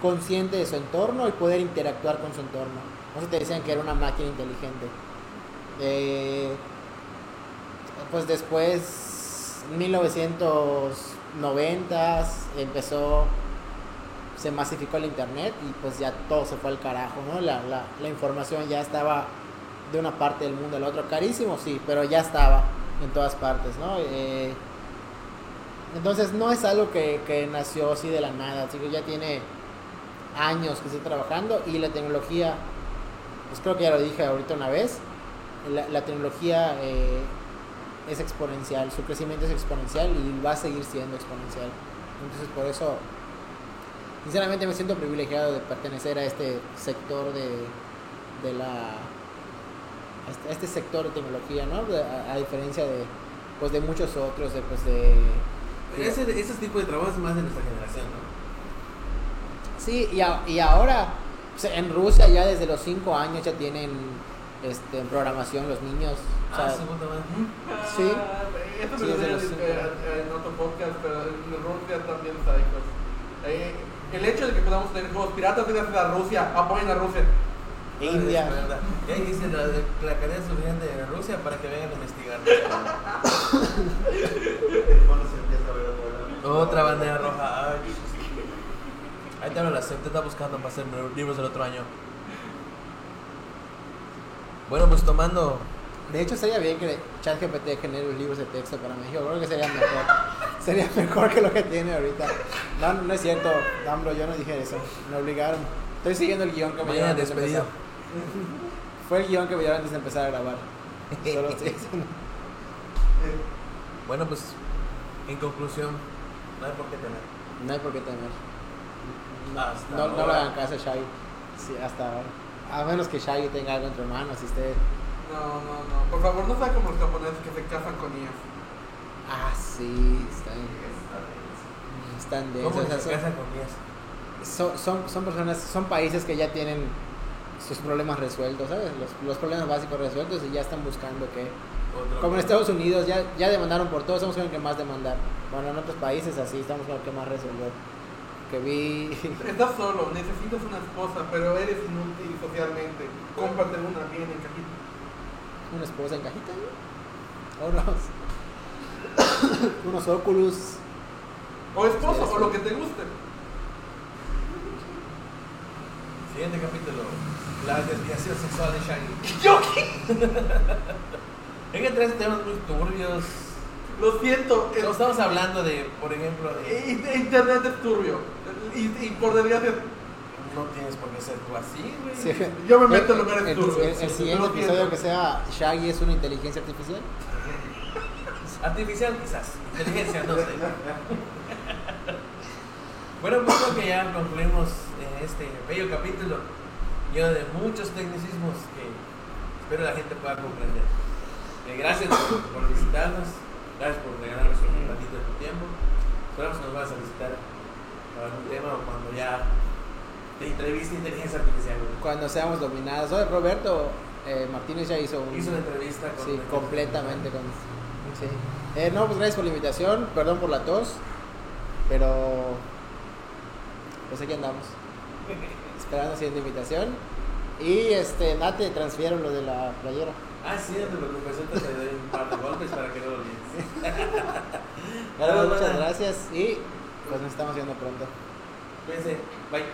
consciente de su entorno y poder interactuar con su entorno. No te decían que era una máquina inteligente. Eh, pues después, 1990 empezó, se masificó el internet y pues ya todo se fue al carajo, ¿no? La, la, la información ya estaba de una parte del mundo a la otra, carísimo, sí, pero ya estaba en todas partes, ¿no? Eh, entonces no es algo que, nació así de la nada, así que ya tiene años que estoy trabajando y la tecnología, pues creo que ya lo dije ahorita una vez, la, la tecnología eh, es exponencial, su crecimiento es exponencial y va a seguir siendo exponencial. Entonces por eso, sinceramente me siento privilegiado de pertenecer a este sector de, de la a este, este sector de tecnología, ¿no? A, a diferencia de pues de muchos otros, de pues de Ese, ese tipo de trabajo es más de nuestra generación, ¿no? Sí, y, a- y ahora sea, en Rusia ya desde los 5 años ya tienen este, programación los niños. O sea, ah. Sí. Ah, *laughs* Esto me Sí, lo decían los en, cinco. eh, en otro podcast, pero en Rusia también hay cosas. Eh, el hecho de que podamos tener juegos piratas gracias a Rusia, apoyen a Rusia. India. Y ahí dice la, la cadena suficiente de Rusia para que vengan a investigar. *laughs* Otra bandera roja. Ay. Ahí te hablo la te está buscando para hacer libros del otro año. Bueno, pues tomando. De hecho, sería bien que ChatGPT genere libros de texto para México. Creo que sería mejor. *laughs* sería mejor que lo que tiene ahorita. No, no es cierto, Dumblo, yo no dije eso. Me obligaron. Estoy siguiendo el guion que me dieron despedido. Fue el guion que me dieron antes de empezar a grabar. Solo *laughs* estoy diciendo. Bueno, pues en conclusión, no hay por qué temer. No hay por qué temer. Hasta No, no le hagan caso a Shaggy. Sí, hasta ahora. A menos que Shaggy tenga algo entre manos y usted. No, no, no. Por favor, no sea como los japoneses que se casan con ellas. Ah, sí, están, están ¿Cómo densos. que o se sea, casa con mías? son, son, son personas, son países que ya tienen sus problemas resueltos, ¿sabes? Los, los problemas básicos resueltos y ya están buscando que. Otro- Como en Estados Unidos ya, ya demandaron por todo, estamos buscando que más demandar. Bueno, en otros países así estamos buscando que más resolver. Que vi. *laughs* Estás solo, necesitas una esposa, pero eres inútil socialmente. Cómprate una bien en cajita. una esposa en cajita, ¿no? *coughs* Unos, unos Oculus. O esposo, Sí, o lo que te guste. Siguiente capítulo. La desviación sexual de Shaggy. *laughs* ¿Yo *laughs* Es que tres temas muy turbios. Lo siento. No estamos hablando de, por ejemplo, de. Eh, Internet es turbio. Y, y por desgracia, No tienes por qué ser tú así, güey. Sí. Yo me meto en lugares el, turbios. el- el siguiente episodio que sea Shaggy es una inteligencia artificial. *laughs* Artificial quizás, inteligencia, no sé. bueno, pues creo que ya concluimos eh, este bello capítulo lleno de muchos tecnicismos que espero la gente pueda comprender. Eh, gracias por, por visitarnos, gracias por regalarnos un ratito de tu tiempo. Esperamos que nos vas a visitar para algún tema o cuando ya te entreviste inteligencia artificial. Cuando seamos dominados. Oye, Roberto eh, Martínez ya hizo un. Hizo una entrevista con Sí, completamente con. Sí. Eh, no, pues gracias por la invitación. Perdón por la tos. Pero. Pues aquí andamos. *laughs* La siguiente invitación. Y este, Nate, transfieron lo de la playera. Ah, sí, no te preocupes, ahorita te doy un par de golpes para que no lo olvides. *laughs* Bueno, muchas gracias y pues nos estamos viendo pronto. Cuídense, bye.